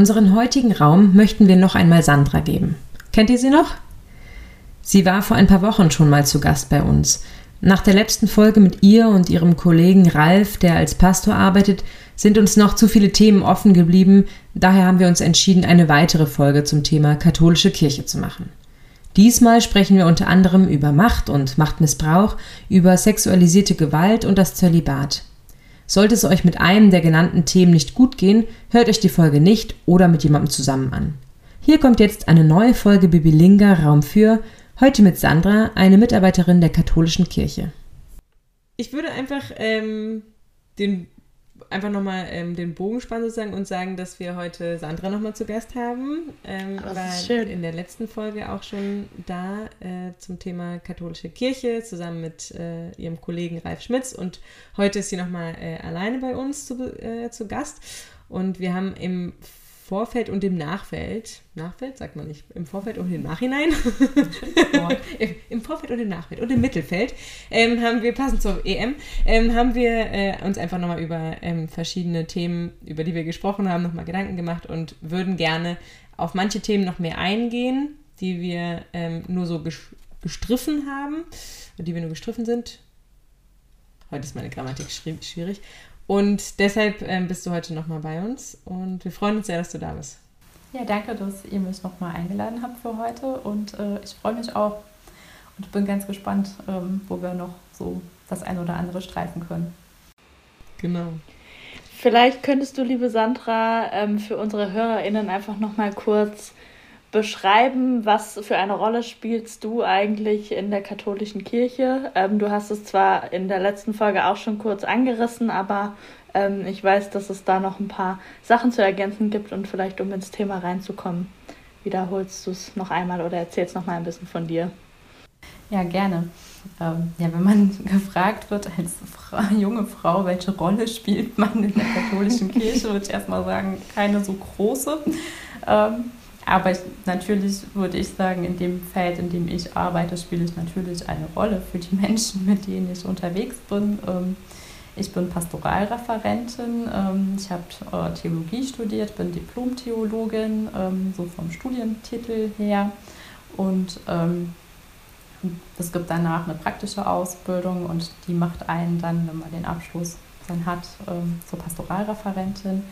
Unseren heutigen Raum möchten wir noch einmal Sandra geben. Kennt ihr sie noch? Sie war vor ein paar Wochen schon mal zu Gast bei uns. Nach der letzten Folge mit ihr und ihrem Kollegen Ralf, der als Pastor arbeitet, sind uns noch zu viele Themen offen geblieben, daher haben wir uns entschieden, eine weitere Folge zum Thema katholische Kirche zu machen. Diesmal sprechen wir unter anderem über Macht und Machtmissbrauch, über sexualisierte Gewalt und das Zölibat. Sollte es euch mit einem der genannten Themen nicht gut gehen, hört euch die Folge nicht oder mit jemandem zusammen an. Hier kommt jetzt eine neue Folge Bibilinga Raum für, heute mit Sandra, eine Mitarbeiterin der katholischen Kirche. Ich würde einfach ähm, den einfach nochmal ähm, den Bogen spannen sozusagen und sagen, dass wir heute Sandra nochmal zu Gast haben. Ähm, Das war ist schön. in der letzten Folge auch schon da äh, zum Thema katholische Kirche zusammen mit äh, ihrem Kollegen Ralf Schmitz und heute ist sie nochmal äh, alleine bei uns zu, äh, zu Gast und wir haben im Vorfeld und im Nachfeld, Nachfeld sagt man nicht, im Vorfeld und im Nachhinein, Im- im Vorfeld und im Nachfeld. Und im Mittelfeld ähm, haben wir, passend zur EM, ähm, haben wir äh, uns einfach nochmal über ähm, verschiedene Themen, über die wir gesprochen haben, nochmal Gedanken gemacht und würden gerne auf manche Themen noch mehr eingehen, die wir ähm, nur so ges- gestriffen haben, die wir nur gestriffen sind. Heute ist meine Grammatik schwierig. Und deshalb ähm, bist du heute nochmal bei uns und wir freuen uns sehr, dass du da bist. Ja, danke, dass ihr mich nochmal eingeladen habt für heute und äh, ich freue mich auch und bin ganz gespannt, ähm, wo wir noch so das ein oder andere streifen können. Genau. Vielleicht könntest du, liebe Sandra, ähm, für unsere HörerInnen einfach nochmal kurz beschreiben, was für eine Rolle spielst du eigentlich in der katholischen Kirche? Ähm, du hast es zwar in der letzten Folge auch schon kurz angerissen, aber ähm, ich weiß, dass es da noch ein paar Sachen zu ergänzen gibt und vielleicht, um ins Thema reinzukommen, wiederholst du es noch einmal oder erzählst noch mal ein bisschen von dir. Ja, gerne. Ähm, ja, wenn man gefragt wird als Fra junge Frau, welche Rolle spielt man in der katholischen Kirche, würde ich erstmal sagen, keine so große. Ähm, aber ich, natürlich würde ich sagen, in dem Feld, in dem ich arbeite, spiele ich natürlich eine Rolle für die Menschen, mit denen ich unterwegs bin. Ähm, ich bin Pastoralreferentin, ähm, ich habe äh, Theologie studiert, bin Diplom-Theologin, ähm, so vom Studientitel her. Und es gibt danach eine praktische Ausbildung und die macht einen dann, wenn man den Abschluss dann hat, zur Pastoralreferentin.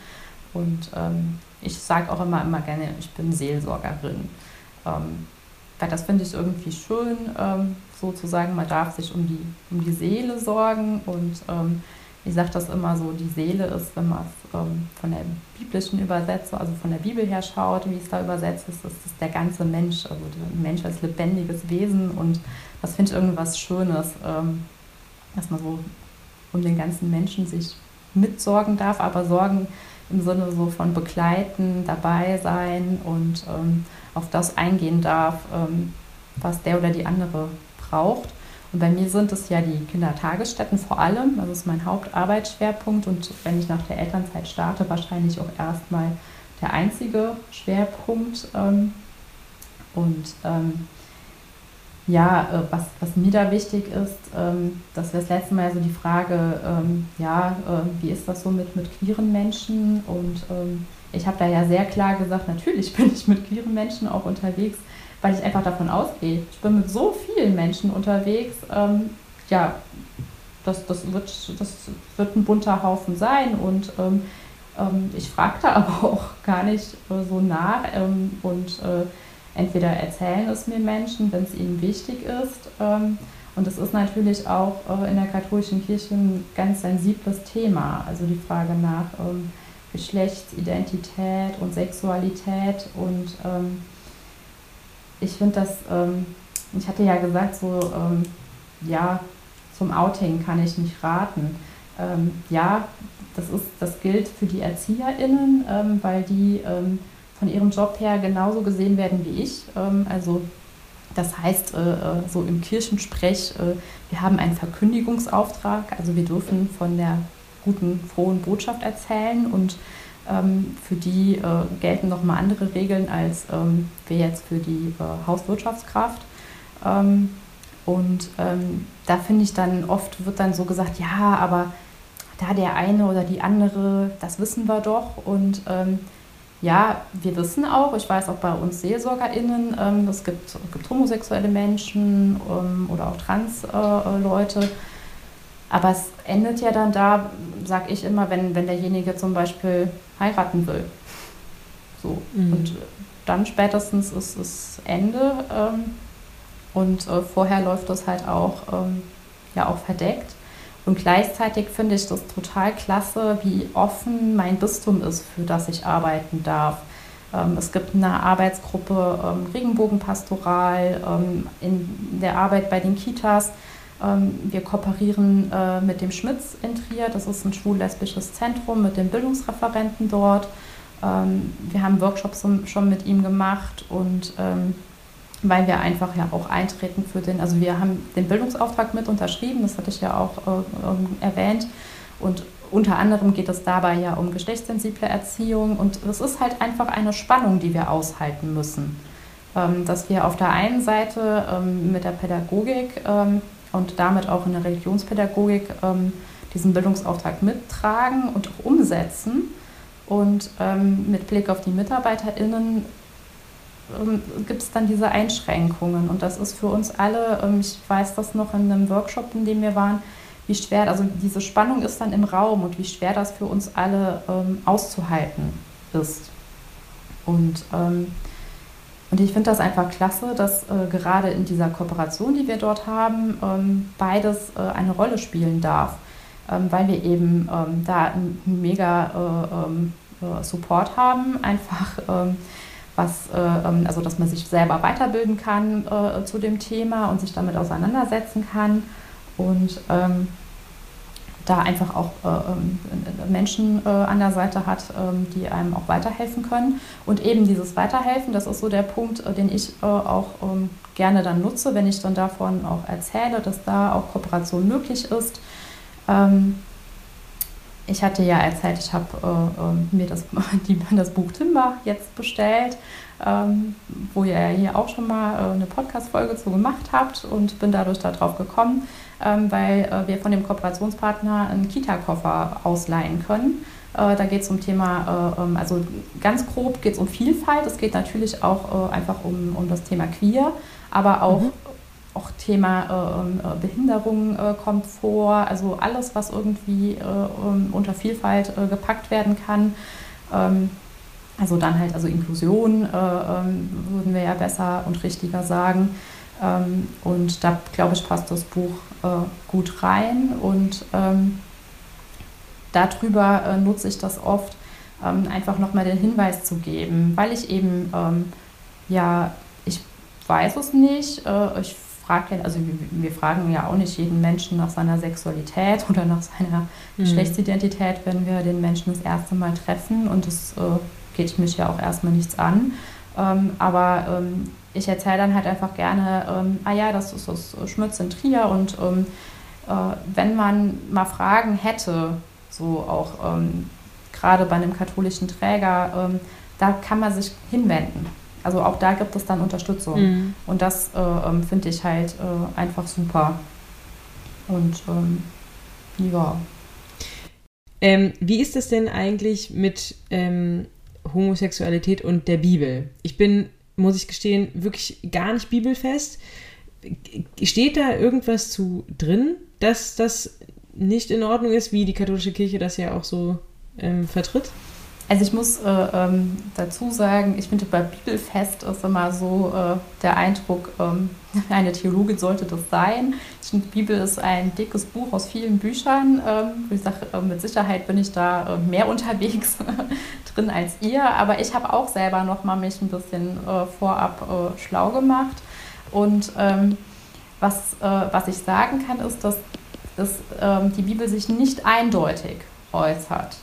Und ähm, ich sage auch immer, immer gerne, ich bin Seelsorgerin. Ähm, weil das finde ich irgendwie schön, ähm, sozusagen, man darf sich um die, um die Seele sorgen. Und ähm, ich sage das immer so, die Seele ist, wenn man es ähm, von der biblischen Übersetzung, also von der Bibel her schaut, wie es da übersetzt ist, ist es der ganze Mensch, also der Mensch als lebendiges Wesen. Und das finde ich irgendwas Schönes, ähm, dass man so um den ganzen Menschen sich mitsorgen darf, aber Sorgen im Sinne so von begleiten, dabei sein und ähm, auf das eingehen darf, ähm, was der oder die andere braucht. Und bei mir sind es ja die Kindertagesstätten vor allem, das ist mein Hauptarbeitsschwerpunkt und wenn ich nach der Elternzeit starte, wahrscheinlich auch erstmal der einzige Schwerpunkt. Ähm, und ähm, ja, äh, was, was mir da wichtig ist, ähm, dass wir das letzte Mal so die Frage, ähm, ja, äh, wie ist das so mit, mit queeren Menschen? Und ähm, ich habe da ja sehr klar gesagt, natürlich bin ich mit queeren Menschen auch unterwegs, weil ich einfach davon ausgehe, ich bin mit so vielen Menschen unterwegs, ähm, ja, das, das, wird, das wird ein bunter Haufen sein und ich frage da aber auch gar nicht äh, so nach und entweder erzählen es mir Menschen, wenn es ihnen wichtig ist. ähm, Und es ist natürlich auch äh, in der katholischen Kirche ein ganz sensibles Thema. Also die Frage nach ähm, Geschlechtsidentität und Sexualität. Und ähm, ich finde das, ähm, ich hatte ja gesagt, so, ähm, ja, zum Outing kann ich nicht raten. Ähm, ja, das, ist, das gilt für die ErzieherInnen, weil die von ihrem Job her genauso gesehen werden wie ich. Ähm, also das heißt, äh, äh, so im Kirchensprech, äh, wir haben einen Verkündigungsauftrag, also wir dürfen von der guten, frohen Botschaft erzählen und ähm, für die gelten nochmal andere Regeln als ähm, wir jetzt für die Hauswirtschaftskraft. Und da finde ich dann oft wird dann so gesagt, ja, aber da der eine oder die andere, das wissen wir doch. Und ja, wir wissen auch, ich weiß auch bei uns SeelsorgerInnen, ähm, es gibt, gibt homosexuelle Menschen ähm, oder auch Trans-Leute. Äh, aber es endet ja dann da, sag ich immer, wenn, wenn derjenige zum Beispiel heiraten will. So. Mhm. Und dann spätestens ist es Ende. Ähm, und äh, vorher läuft das halt auch, ähm, ja, auch verdeckt. Und gleichzeitig finde ich das total klasse, wie offen mein Bistum ist, für das ich arbeiten darf. Ähm, es gibt eine Arbeitsgruppe ähm, Regenbogenpastoral ähm, in der Arbeit bei den Kitas. Wir kooperieren äh, mit dem Schmitz in Trier, das ist ein schwul-lesbisches Zentrum mit den Bildungsreferenten dort. Wir haben Workshops schon mit ihm gemacht und weil wir einfach ja auch eintreten für den, also wir haben den Bildungsauftrag mit unterschrieben, das hatte ich ja auch äh, erwähnt. Und unter anderem geht es dabei ja um geschlechtssensible Erziehung und es ist halt einfach eine Spannung, die wir aushalten müssen. Ähm, dass wir auf der einen Seite ähm, mit der Pädagogik ähm, und damit auch in der Religionspädagogik ähm, diesen Bildungsauftrag mittragen und auch umsetzen. Und ähm, mit Blick auf die MitarbeiterInnen ähm, gibt es dann diese Einschränkungen. Und das ist für uns alle, ähm, ich weiß das noch in einem Workshop, in dem wir waren, wie schwer, also diese Spannung ist dann im Raum und wie schwer das für uns alle ähm, auszuhalten ist. Und, ähm, und ich finde das einfach klasse, dass äh, gerade in dieser Kooperation, die wir dort haben, ähm, beides äh, eine Rolle spielen darf, ähm, weil wir eben da einen mega äh, äh, Support haben, einfach was, äh, ähm, also dass man sich selber weiterbilden kann äh, zu dem Thema und sich damit auseinandersetzen kann und ähm, da einfach auch äh, ähm, Menschen an der Seite hat, die einem auch weiterhelfen können. Und eben dieses Weiterhelfen, das ist so der Punkt, den ich auch gerne dann nutze, wenn ich dann davon auch erzähle, dass da auch Kooperation möglich ist. Ich hatte ja erzählt, ich habe äh, ähm, mir das, die, das Buch Timber jetzt bestellt, ähm, wo ihr hier auch schon mal äh, eine Podcast-Folge zu gemacht habt und bin dadurch darauf gekommen, ähm, weil äh, wir von dem Kooperationspartner einen Kita-Koffer ausleihen können. Äh, da geht es um Thema, äh, ähm, also ganz grob geht es um Vielfalt. Es geht natürlich auch äh, einfach um, um das Thema Queer, aber auch mhm auch Thema äh, ähm, äh, Behinderung äh, kommt vor, also alles, was irgendwie äh, ähm, unter Vielfalt gepackt werden kann. Ähm, also dann halt, also Inklusion würden wir ja besser und richtiger sagen. Und da, glaube ich, passt das Buch gut rein und darüber nutze ich das oft, einfach nochmal den Hinweis zu geben, weil ich eben, ja, ich weiß es nicht, ich fragt also wir, wir, fragen ja auch nicht jeden Menschen nach seiner Sexualität oder nach seiner mhm. Geschlechtsidentität, wenn wir den Menschen das erste Mal treffen und es äh, geht mich ja auch erstmal nichts an. Ähm, aber ähm, ich erzähle dann halt einfach gerne, ähm, ah ja, das ist das Schmutz in Trier und ähm, äh, wenn man mal Fragen hätte, so auch ähm, gerade bei einem katholischen Träger, ähm, da kann man sich hinwenden. Also auch da gibt es dann Unterstützung. Mhm. Und das äh, ähm, finde ich halt äh, einfach super. Und ähm, ja. Ähm, wie ist es denn eigentlich mit ähm, Homosexualität und der Bibel? Ich bin, muss ich gestehen, wirklich gar nicht bibelfest. Steht da irgendwas zu drin, dass das nicht in Ordnung ist, wie die katholische Kirche das ja auch so ähm, vertritt? Also ich muss äh, ähm, dazu sagen, ich finde bei Bibelfest ist immer so äh, der Eindruck, ähm, eine Theologin sollte das sein. Ich finde, die Bibel ist ein dickes Buch aus vielen Büchern. Ähm, ich sage, äh, mit Sicherheit bin ich da äh, mehr unterwegs drin als ihr, aber ich habe auch selber noch mal mich ein bisschen äh, vorab äh, schlau gemacht. Und ähm, was, was ich sagen kann, ist, dass dass ähm, die Bibel sich nicht eindeutig äußert.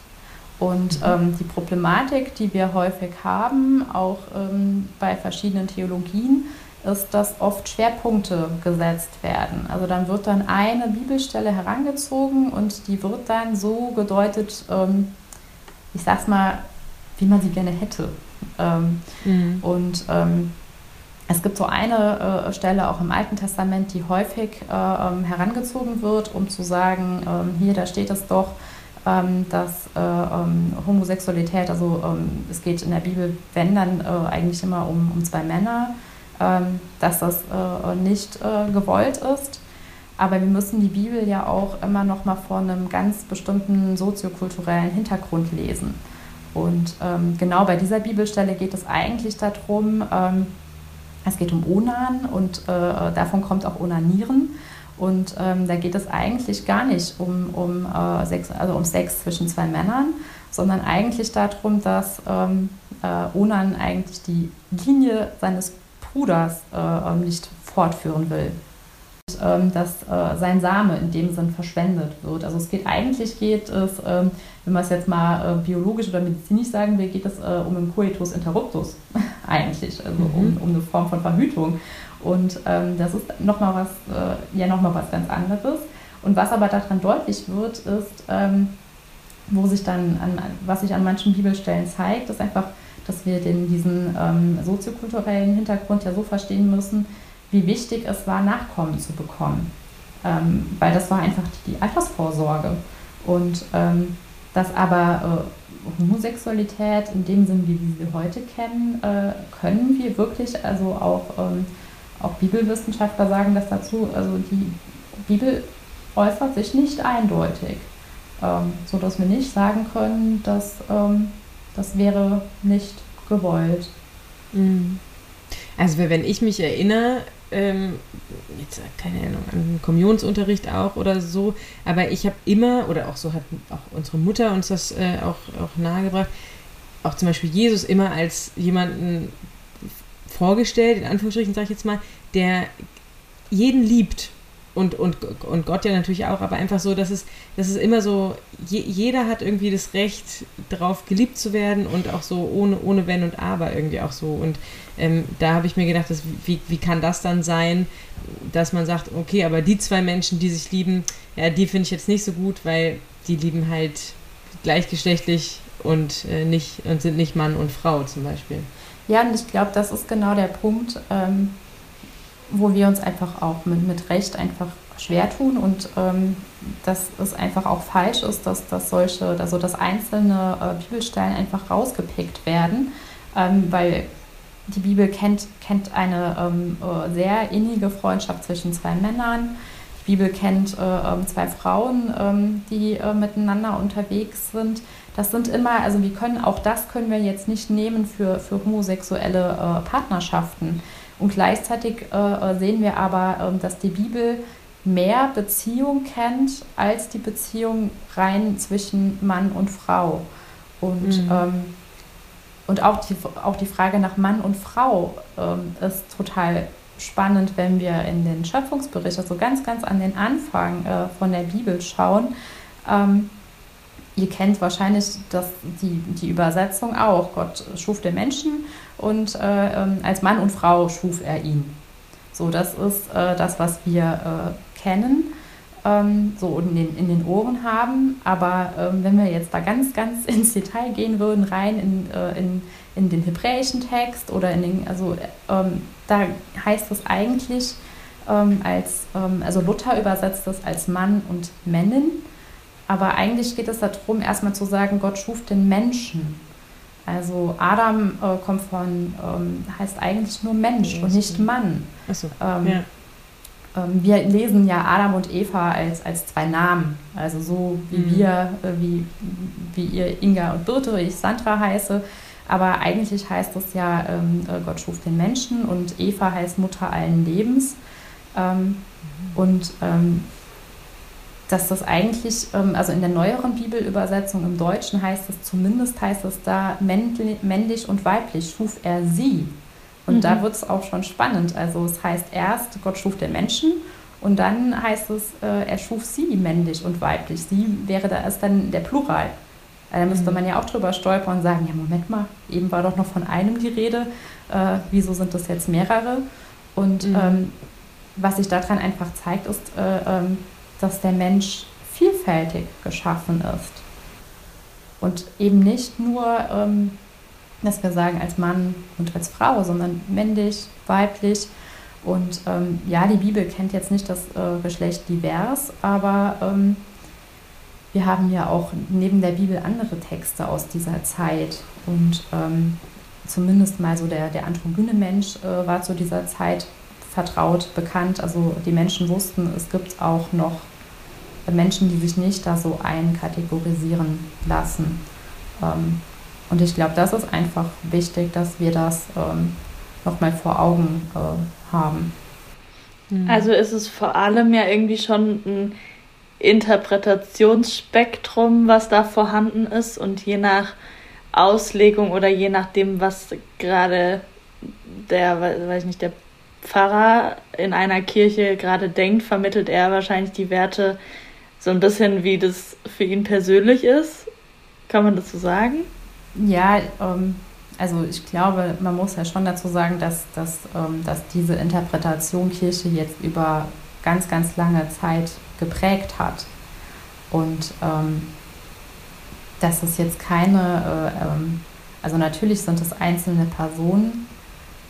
Und ähm, die Problematik, die wir häufig haben, auch ähm, bei verschiedenen Theologien, ist, dass oft Schwerpunkte gesetzt werden. Also dann wird dann eine Bibelstelle herangezogen und die wird dann so gedeutet, ähm, ich sag's mal, wie man sie gerne hätte. Ähm, mhm. Und ähm, es gibt so eine äh, Stelle auch im Alten Testament, die häufig äh, ähm, herangezogen wird, um zu sagen, ähm, hier, da steht es doch, ähm, dass äh, ähm, Homosexualität, also ähm, es geht in der Bibel, wenn dann äh, eigentlich immer um, um zwei Männer, ähm, dass das äh, nicht äh, gewollt ist. Aber wir müssen die Bibel ja auch immer noch mal vor einem ganz bestimmten soziokulturellen Hintergrund lesen. Und genau bei dieser Bibelstelle geht es eigentlich darum, es geht um Onan und äh, davon kommt auch Onanieren. Und ähm, da geht es eigentlich gar nicht um, um, äh, Sex, also um Sex zwischen zwei Männern, sondern eigentlich darum, dass ähm, äh, Onan eigentlich die Linie seines Bruders äh, ähm, nicht fortführen will. Und, ähm, dass äh, sein Same in dem Sinn verschwendet wird. Also es geht eigentlich geht es, ähm, wenn man es jetzt mal äh, biologisch oder medizinisch sagen will, geht es äh, um einen Coitus interruptus eigentlich, also mhm. um, um eine Form von Verhütung. Und ähm, das ist nochmal was, äh, ja nochmal was ganz anderes. Und was aber daran deutlich wird, ist, ähm, wo sich dann, an, was sich an manchen Bibelstellen zeigt, ist einfach, dass wir den, diesen ähm, soziokulturellen Hintergrund ja so verstehen müssen, wie wichtig es war, Nachkommen zu bekommen. Ähm, weil das war einfach die Altersvorsorge. Und ähm, dass aber äh, Homosexualität in dem Sinn, wie wir sie heute kennen, äh, können wir wirklich, also auch ähm, auch Bibelwissenschaftler sagen das dazu, also die Bibel äußert sich nicht eindeutig, ähm, sodass wir nicht sagen können, dass ähm, das wäre nicht gewollt. Mhm. Also wenn ich mich erinnere, ähm, jetzt keine Ahnung, an Kommunionsunterricht auch oder so, aber ich habe immer, oder auch so hat auch unsere Mutter uns das äh, auch, auch nahegebracht, auch zum Beispiel Jesus immer als jemanden vorgestellt, in Anführungsstrichen sage ich jetzt mal, der jeden liebt und, und, und Gott ja natürlich auch, aber einfach so, dass es, dass es immer so, je, jeder hat irgendwie das Recht, darauf geliebt zu werden und auch so ohne, ohne Wenn und Aber irgendwie auch so. Und ähm, da habe ich mir gedacht, dass, wie, wie kann das dann sein, dass man sagt, okay, aber die zwei Menschen, die sich lieben, ja, die finde ich jetzt nicht so gut, weil die lieben halt gleichgeschlechtlich und äh, nicht und sind nicht Mann und Frau zum Beispiel. Ja, und ich glaube, das ist genau der Punkt, ähm, wo wir uns einfach auch mit, mit Recht einfach schwer tun und ähm, dass es einfach auch falsch ist, dass, dass solche, also dass einzelne äh, Bibelstellen einfach rausgepickt werden, ähm, weil die Bibel kennt, kennt eine ähm, äh, sehr innige Freundschaft zwischen zwei Männern. Die Bibel kennt äh, ähm, zwei Frauen, ähm, die äh, miteinander unterwegs sind. Das sind immer, also wir können auch das können wir jetzt nicht nehmen für, für homosexuelle äh, Partnerschaften. Und gleichzeitig äh, äh, sehen wir aber, ähm, dass die Bibel mehr Beziehung kennt als die Beziehung rein zwischen Mann und Frau. Und, mhm. ähm, und auch, die, auch die Frage nach Mann und Frau ähm, ist total spannend, wenn wir in den Schöpfungsbericht, also ganz, ganz an den Anfang äh, von der Bibel schauen. Ähm, ihr kennt wahrscheinlich das, die, die Übersetzung auch. Gott schuf den Menschen und äh, ähm, als Mann und Frau schuf er ihn. So, das ist äh, das, was wir äh, kennen, ähm, so in den, in den Ohren haben. Aber ähm, wenn wir jetzt da ganz, ganz ins Detail gehen würden, rein in, äh, in, in den hebräischen Text oder in den, also ähm, da heißt es eigentlich ähm, als, ähm, also Luther übersetzt das als Mann und Männin. Aber eigentlich geht es darum, erstmal zu sagen, Gott schuf den Menschen. Also Adam äh, kommt von, ähm, heißt eigentlich nur Mensch und nicht Mann. Achso, ähm, ja. ähm, wir lesen ja Adam und Eva als, als zwei Namen. Also so wie mhm. wir, äh, wie, wie ihr Inga und Birte, ich Sandra heiße. Aber eigentlich heißt es ja, ähm, äh, Gott schuf den Menschen und Eva heißt Mutter allen Lebens. Ähm, mhm. Und ähm, dass das eigentlich, ähm, also in der neueren Bibelübersetzung im Deutschen heißt es zumindest, heißt es da männlich und weiblich schuf er sie. Und mhm. da wird es auch schon spannend. Also es heißt erst, Gott schuf den Menschen Und dann heißt es, äh, er schuf sie männlich und weiblich. Sie wäre da erst dann der Plural. Äh, da müsste mhm. man ja auch drüber stolpern und sagen, ja, Moment mal, eben war doch noch von einem die Rede. Äh, wieso sind das jetzt mehrere? Und mhm. ähm, was sich daran einfach zeigt, ist, äh, ähm, dass der Mensch vielfältig geschaffen ist. Und eben nicht nur, ähm, dass wir sagen, als Mann und als Frau, sondern männlich, weiblich. Und ähm, ja, die Bibel kennt jetzt nicht das äh, Geschlecht divers, aber ähm, wir haben ja auch neben der Bibel andere Texte aus dieser Zeit. Und ähm, zumindest mal so der, der androgyne Mensch äh, war zu dieser Zeit vertraut, bekannt. Also die Menschen wussten, es gibt auch noch Menschen, die sich nicht da so einkategorisieren lassen. Ähm, und ich glaube, das ist einfach wichtig, dass wir das ähm, nochmal vor Augen äh, haben. Mhm. Also ist es vor allem ja irgendwie schon ein Interpretationsspektrum, was da vorhanden ist und je nach Auslegung oder je nachdem, was gerade der, weiß ich nicht, der Pfarrer in einer Kirche gerade denkt, vermittelt er wahrscheinlich die Werte so ein bisschen, wie das für ihn persönlich ist. Kann man so sagen? Ja, ähm, also ich glaube, man muss ja schon dazu sagen, dass, dass, ähm, dass diese Interpretation Kirche jetzt über ganz, ganz lange Zeit geprägt hat. Und ähm, dass es jetzt keine, äh, ähm, also natürlich sind es einzelne Personen,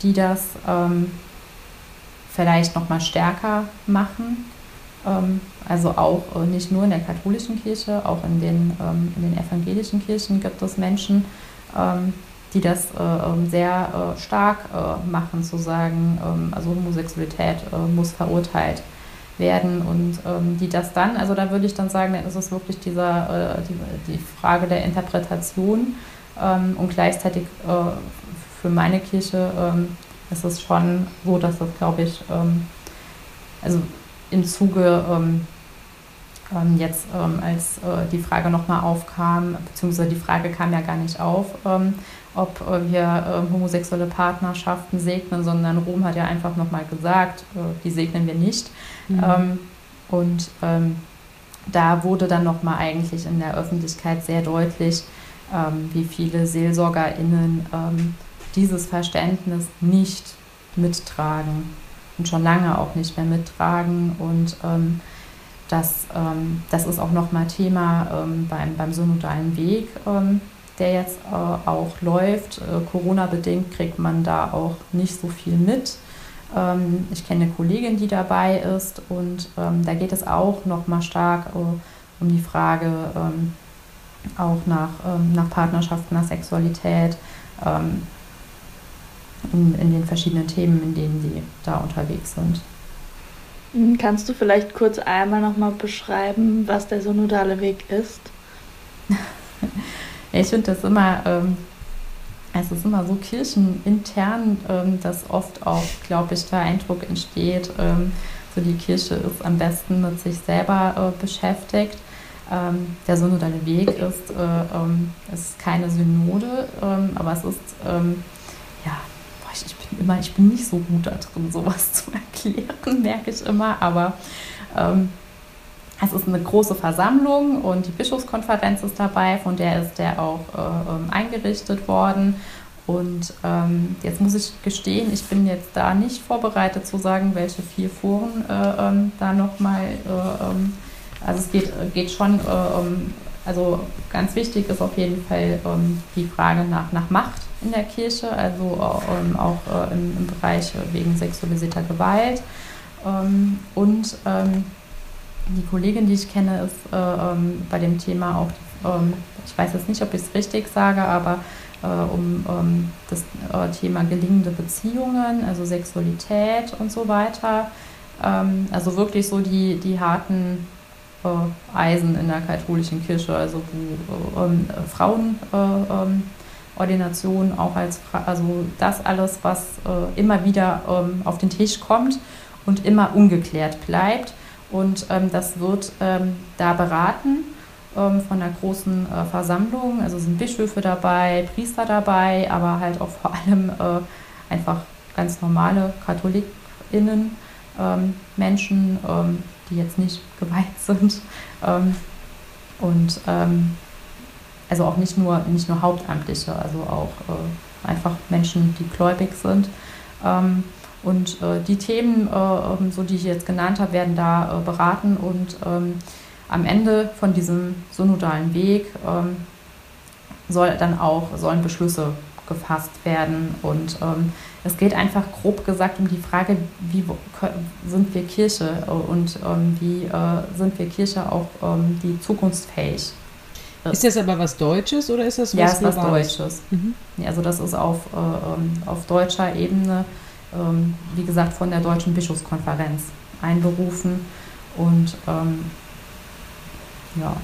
die das ähm, vielleicht noch mal stärker machen. Ähm, also auch äh, nicht nur in der katholischen Kirche, auch in den, ähm, in den evangelischen Kirchen gibt es Menschen, ähm, die das äh, sehr äh, stark machen, zu sagen, also Homosexualität muss verurteilt werden und die das dann, also da würde ich dann sagen, dann ist es wirklich dieser, die, die Frage der Interpretation und gleichzeitig für meine Kirche ist es schon so, dass das, glaube ich, also im Zuge ähm, ähm, jetzt, ähm, als äh, die Frage nochmal aufkam, beziehungsweise die Frage kam ja gar nicht auf, ähm, ob äh, wir äh, homosexuelle Partnerschaften segnen, sondern Rom hat ja einfach nochmal gesagt, äh, die segnen wir nicht. Mhm. Ähm, und ähm, da wurde dann nochmal eigentlich in der Öffentlichkeit sehr deutlich, wie viele SeelsorgerInnen dieses Verständnis nicht mittragen und schon lange auch nicht mehr mittragen. Und ähm, das, ähm, das ist auch nochmal Thema ähm, beim, beim synodalen Weg, ähm, der jetzt äh, auch läuft. Äh, Corona-bedingt kriegt man da auch nicht so viel mit. Ähm, ich kenne eine Kollegin, die dabei ist und ähm, da geht es auch nochmal stark äh, um die Frage auch nach, nach Partnerschaft, nach Sexualität in, in den verschiedenen Themen, in denen sie da unterwegs sind. Hm, kannst du vielleicht kurz einmal nochmal beschreiben, was der synodale Weg ist? ich finde das immer, ähm, es ist immer so kirchenintern, ähm, dass oft auch, glaube ich, der Eindruck entsteht, ähm, so die Kirche ist am besten mit sich selber äh, beschäftigt. Ähm, der synodale Weg ist, äh, ähm, ist keine Synode, ähm, aber es ist ja, ich, bin immer, ich bin nicht so gut da drin, sowas zu erklären, merke ich immer, aber ähm, es ist eine große Versammlung und die Bischofskonferenz ist dabei, von der ist der auch äh, ähm, eingerichtet worden. Und ähm, jetzt muss ich gestehen, ich bin jetzt da nicht vorbereitet zu sagen, welche vier Foren äh, ähm, da nochmal, äh, ähm, also es geht, geht schon, äh, um, also ganz wichtig ist auf jeden Fall ähm, die Frage nach, nach Macht in der Kirche, also ähm, auch äh, im, im, Bereich wegen sexualisierter Gewalt. Ähm, und ähm, die Kollegin, die ich kenne, ist äh, ähm, bei dem Thema auch, ähm, ich weiß jetzt nicht, ob ich es richtig sage, aber äh, um das äh, Thema gelingende Beziehungen, also Sexualität und so weiter. also wirklich so die, die harten äh, Eisen in der katholischen Kirche, also wo Frauen Ordination auch als, also das alles, was äh, immer wieder ähm, auf den Tisch kommt und immer ungeklärt bleibt. Und ähm, das wird ähm, da beraten ähm, von einer großen äh, Versammlung. Also sind Bischöfe dabei, Priester dabei, aber halt auch vor allem äh, einfach ganz normale KatholikInnen, ähm, Menschen, ähm, die jetzt nicht geweiht sind. Und also auch nicht nur, nicht nur Hauptamtliche, also auch äh, einfach Menschen, die gläubig sind. Ähm, und äh, die Themen, äh, ähm, so die ich jetzt genannt habe, werden da äh, beraten und ähm, am Ende von diesem synodalen Weg ähm, soll dann auch sollen Beschlüsse gefasst werden und ähm, es geht einfach grob gesagt um die Frage, wie sind wir Kirche äh, und ähm, wie äh, sind wir Kirche auch die zukunftsfähig ist das aber was Deutsches oder ist das was Ja, ist was Deutsches. Mhm. Also das ist auf, äh, auf deutscher Ebene, ähm, wie gesagt, von der Deutschen Bischofskonferenz einberufen. Und ähm, ja,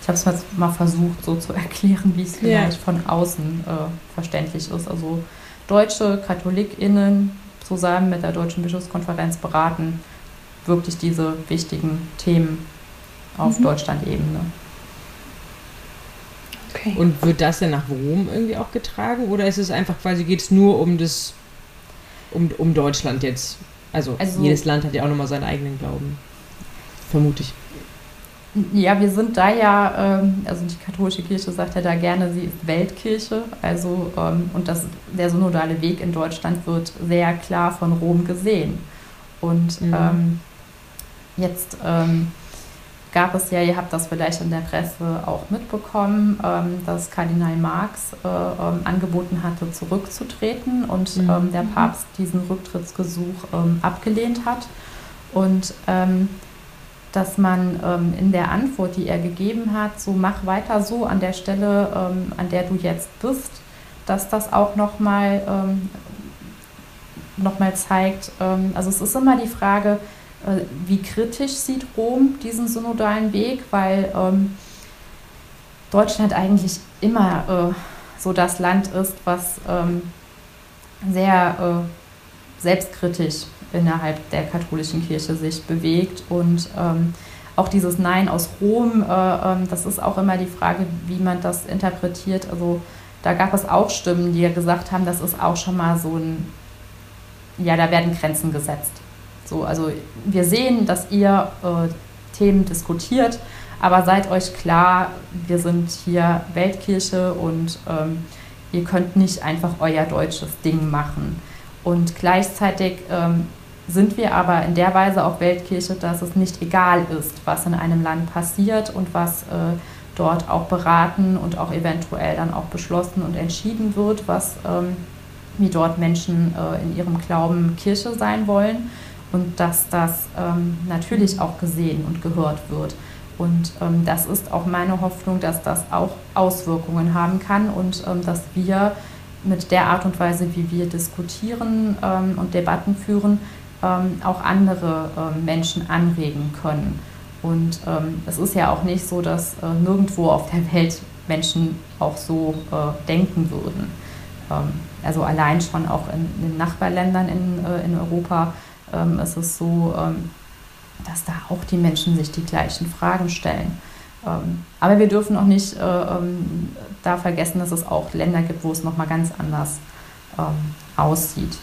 ich habe es mal versucht so zu erklären, wie es vielleicht ja. von außen äh, verständlich ist. Also deutsche KatholikInnen zusammen mit der Deutschen Bischofskonferenz beraten wirklich diese wichtigen Themen auf mhm. Deutschland-Ebene. Okay. Und wird das dann nach Rom irgendwie auch getragen oder ist es einfach quasi, geht es nur um das, um, um Deutschland jetzt? Also, also jedes Land hat ja auch nochmal seinen eigenen Glauben. Vermute ich. Ja, wir sind da ja, ähm, also die katholische Kirche sagt ja da gerne, sie ist Weltkirche. Also, ähm, und das, der synodale Weg in Deutschland wird sehr klar von Rom gesehen. Und mhm. ähm, jetzt ähm, gab es ja, ihr habt das vielleicht in der Presse auch mitbekommen, ähm, dass Kardinal Marx äh, ähm, angeboten hatte, zurückzutreten und mhm. ähm, der Papst diesen Rücktrittsgesuch ähm, abgelehnt hat. Und ähm, dass man ähm, in der Antwort, die er gegeben hat, so mach weiter so an der Stelle, an der du jetzt bist, dass das auch nochmal noch mal zeigt, also es ist immer die Frage, wie kritisch sieht Rom diesen synodalen Weg, weil ähm, Deutschland eigentlich immer äh, so das Land ist, was ähm, sehr äh, selbstkritisch innerhalb der katholischen Kirche sich bewegt und ähm, auch dieses Nein aus Rom, äh, ähm, das ist auch immer die Frage, wie man das interpretiert. Also da gab es auch Stimmen, die ja gesagt haben, das ist auch schon mal so ein, ja, da werden Grenzen gesetzt. So, also wir sehen, dass ihr äh, Themen diskutiert, aber seid euch klar, wir sind hier Weltkirche und ähm, ihr könnt nicht einfach euer deutsches Ding machen. Und gleichzeitig ähm, sind wir aber in der Weise auch Weltkirche, dass es nicht egal ist, was in einem Land passiert und was äh, dort auch beraten und auch eventuell dann auch beschlossen und entschieden wird, was ähm, wie dort Menschen äh, in ihrem Glauben Kirche sein wollen und dass das ähm, natürlich auch gesehen und gehört wird. Und ähm, das ist auch meine Hoffnung, dass das auch Auswirkungen haben kann und ähm, dass wir mit der Art und Weise, wie wir diskutieren ähm, und Debatten führen, ähm, auch andere ähm, Menschen anregen können. Und es ist ja auch nicht so, dass äh, nirgendwo auf der Welt Menschen auch so äh, denken würden. also allein schon auch in, in Nachbarländern in, äh, in Europa ähm, ist es so, ähm, dass da auch die Menschen sich die gleichen Fragen stellen. Ähm, aber wir dürfen auch nicht äh, ähm, da vergessen, dass es auch Länder gibt, wo es nochmal ganz anders ähm, aussieht.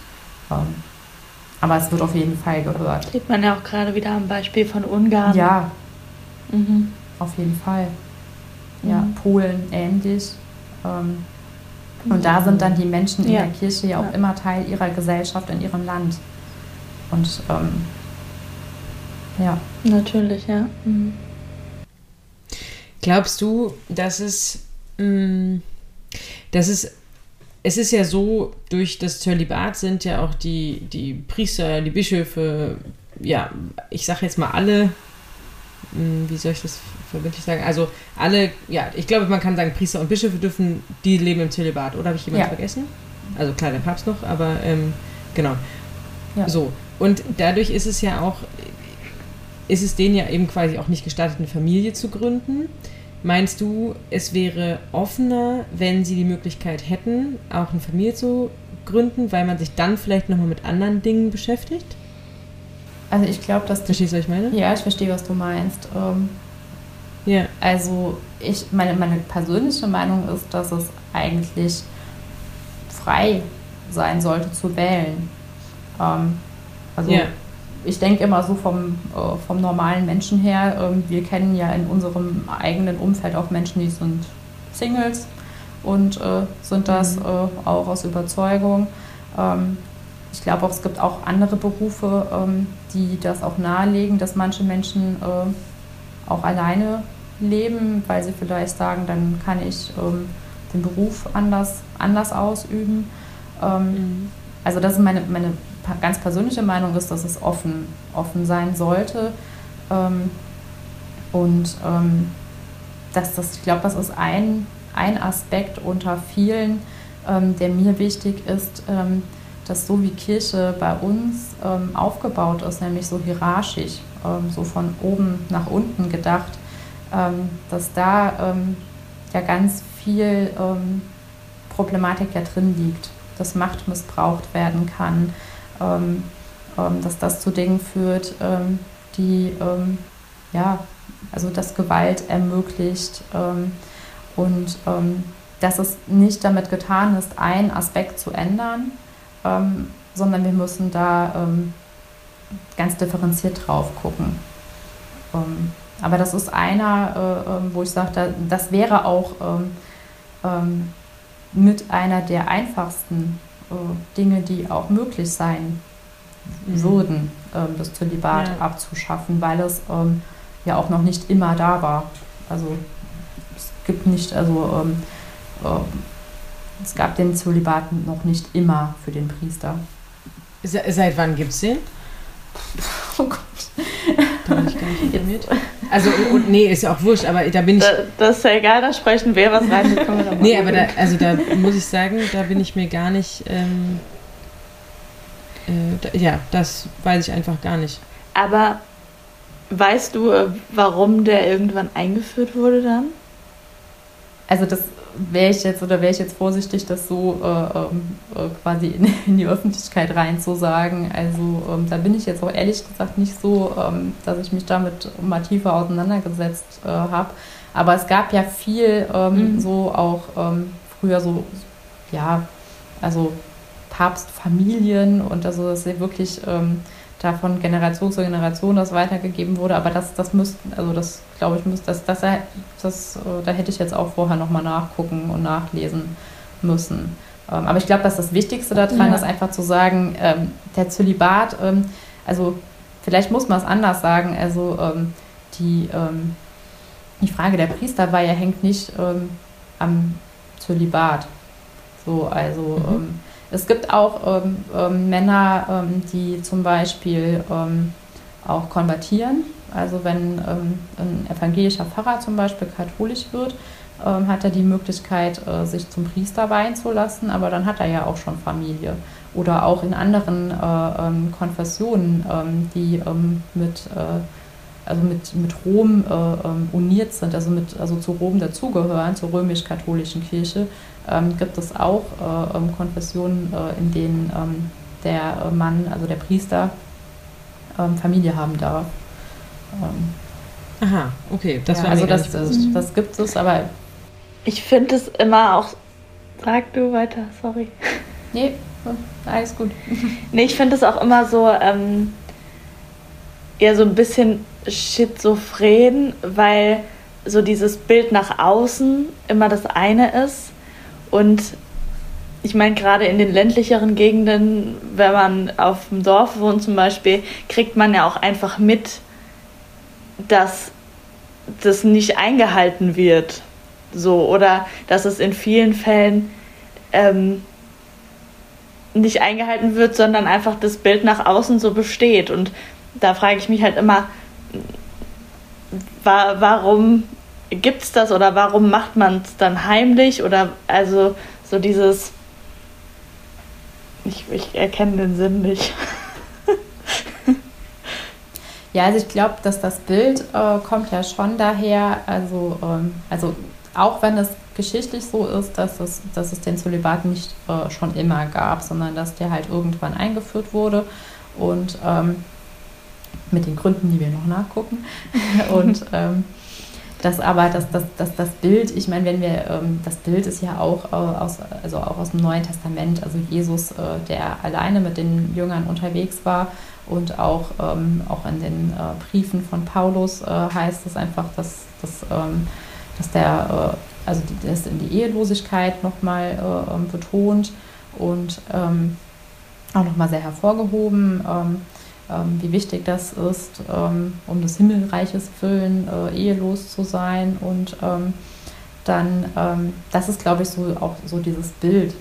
Aber es wird auf jeden Fall gehört. Sieht man ja auch gerade wieder am Beispiel von Ungarn. Ja, mhm. auf jeden Fall. Ja, mhm. Polen ähnlich. und da sind dann die Menschen in ja. der Kirche ja auch ja. immer Teil ihrer Gesellschaft in ihrem Land. Und ähm, ja. Natürlich, ja. Mhm. Glaubst du, dass es, mh, mm, dass es, es ist ja so, durch das Zölibat sind ja auch die, die Priester, die Bischöfe, ja, ich sage jetzt mal alle, mh, mm, wie soll ich das verbindlich sagen? Also alle, ja, ich glaube, man kann sagen, Priester und Bischöfe dürfen, die leben im Zölibat. Oder habe ich jemanden ja. vergessen? Also klar, der Papst noch, aber ähm, genau. Ja. So. Und dadurch ist es ja auch, ist es denen ja eben quasi auch nicht gestattet, eine Familie zu gründen. Meinst du, es wäre offener, wenn sie die Möglichkeit hätten, auch eine Familie zu gründen, weil man sich dann vielleicht nochmal mit anderen Dingen beschäftigt? Also ich glaube, dass... Verstehst du, was ich meine? Ja, ich verstehe, was du meinst. Ähm, ja. Also ich, meine, meine persönliche Meinung ist, dass es eigentlich frei sein sollte zu wählen. Ähm, Also ja. ich denke immer so vom, äh, vom normalen Menschen her, ähm, wir kennen ja in unserem eigenen Umfeld auch Menschen, die sind Singles und äh, sind das mhm. äh, auch aus Überzeugung. Ähm, ich glaube auch, es gibt auch andere Berufe, ähm, die das auch nahelegen, dass manche Menschen äh, auch alleine leben, weil sie vielleicht sagen, dann kann ich ähm, den Beruf anders, anders ausüben. Ähm, mhm. Also das ist meine, meine ganz persönliche Meinung ist, dass es offen, offen sein sollte. Ähm, und ähm, dass das, ich glaube, das ist ein, ein Aspekt unter vielen, ähm, der mir wichtig ist, ähm, dass so wie Kirche bei uns ähm, aufgebaut ist, nämlich so hierarchisch, ähm, so von oben nach unten gedacht, dass da ja ganz viel Problematik ja drin liegt, dass Macht missbraucht werden kann, dass das zu Dingen führt, die ja, also dass Gewalt ermöglicht und dass es nicht damit getan ist, einen Aspekt zu ändern, ähm, sondern wir müssen da ähm, ganz differenziert drauf gucken. Ähm, aber das ist einer, äh, ähm, wo ich sage, da, das wäre auch ähm, ähm, mit einer der einfachsten äh, Dinge, die auch möglich sein mhm. würden, das Zölibat ja. abzuschaffen, weil es ja auch noch nicht immer da war. Also es gibt nicht, also es gab den Zölibat noch nicht immer für den Priester. Seit wann gibt es den? Oh Gott. Da bin ich gar nicht informiert. Also, und, nee, ist ja auch wurscht, aber da bin ich. Da, das ist ja egal, da sprechen wir was rein. nee, aber da, also da muss ich sagen, da bin ich mir gar nicht. Ähm, äh, da, ja, das weiß ich einfach gar nicht. Aber weißt du, äh, warum der irgendwann eingeführt wurde dann? Also das wäre ich jetzt oder wäre ich jetzt vorsichtig, das so äh, ähm, äh, quasi in, in, die Öffentlichkeit reinzusagen. Also ähm, da bin ich jetzt auch ehrlich gesagt nicht so, ähm, dass ich mich damit mal tiefer auseinandergesetzt äh, habe. Aber es gab ja viel ähm, mhm. so auch ähm, früher so, ja, also Papstfamilien und also das ist wirklich ähm, da von Generation zu Generation das weitergegeben wurde. Aber das, das müsste, also das glaube ich, müsste, das, das, das, da hätte ich jetzt auch vorher nochmal nachgucken und nachlesen müssen. Ähm, aber ich glaube, dass das Wichtigste daran ja. ist, einfach zu sagen, ähm, der Zölibat, ähm, also vielleicht muss man es anders sagen, also die, die Frage der Priesterweihe hängt nicht am Zölibat. So, also mhm. Es gibt auch ähm, ähm, Männer, ähm, die zum Beispiel ähm, auch konvertieren. Also wenn ähm, ein evangelischer Pfarrer zum Beispiel katholisch wird, hat er die Möglichkeit, äh, sich zum Priester weihen zu lassen, aber dann hat er ja auch schon Familie. Oder auch in anderen äh, Konfessionen, die mit äh, also mit, mit Rom äh, uniert sind, also, mit, also zu Rom dazugehören, zur römisch-katholischen Kirche, ähm, gibt es auch äh, ähm, Konfessionen, äh, in denen ähm, der Mann, also der Priester, ähm, Familie haben darf. Ähm, Aha, okay, das ja, war also das, das, das gibt es, aber ich finde es immer auch. Sag du weiter, sorry. Nee, alles gut. nee, ich finde es auch immer so, ähm, eher so ein bisschen schizophren, weil so dieses Bild nach außen immer das eine ist und ich meine, gerade in den ländlicheren Gegenden, wenn man auf dem Dorf wohnt zum Beispiel, kriegt man ja auch einfach mit, dass das nicht eingehalten wird. So, oder dass es in vielen Fällen ähm, nicht eingehalten wird, sondern einfach das Bild nach außen so besteht. Und da frage ich mich halt immer, wa warum es das oder warum macht man es dann heimlich? Oder also so dieses ich, ich erkenne den Sinn nicht. ja, also ich glaube, dass das Bild äh, kommt ja schon daher, also, ähm, also auch wenn es geschichtlich so ist, dass es, dass es den Zölibat nicht äh, schon immer gab, sondern dass der halt irgendwann eingeführt wurde. Und ähm, mit den Gründen, die wir noch nachgucken. und ähm, das aber, das, das, das, das Bild, ich meine, wenn wir, ähm, das Bild ist ja auch äh, aus, also auch aus dem Neuen Testament, also Jesus, äh, der alleine mit den Jüngern unterwegs war Und auch, ähm, auch in den äh, Briefen von Paulus äh, heißt es einfach, dass, dass, ähm, dass der, äh, also die, das in die Ehelosigkeit nochmal äh, ähm, betont und ähm, auch nochmal sehr hervorgehoben, ähm, ähm, wie wichtig das ist, um des Himmelreiches Willen äh, ehelos zu sein. Und dann, das ist, glaube ich, so auch so dieses Bild.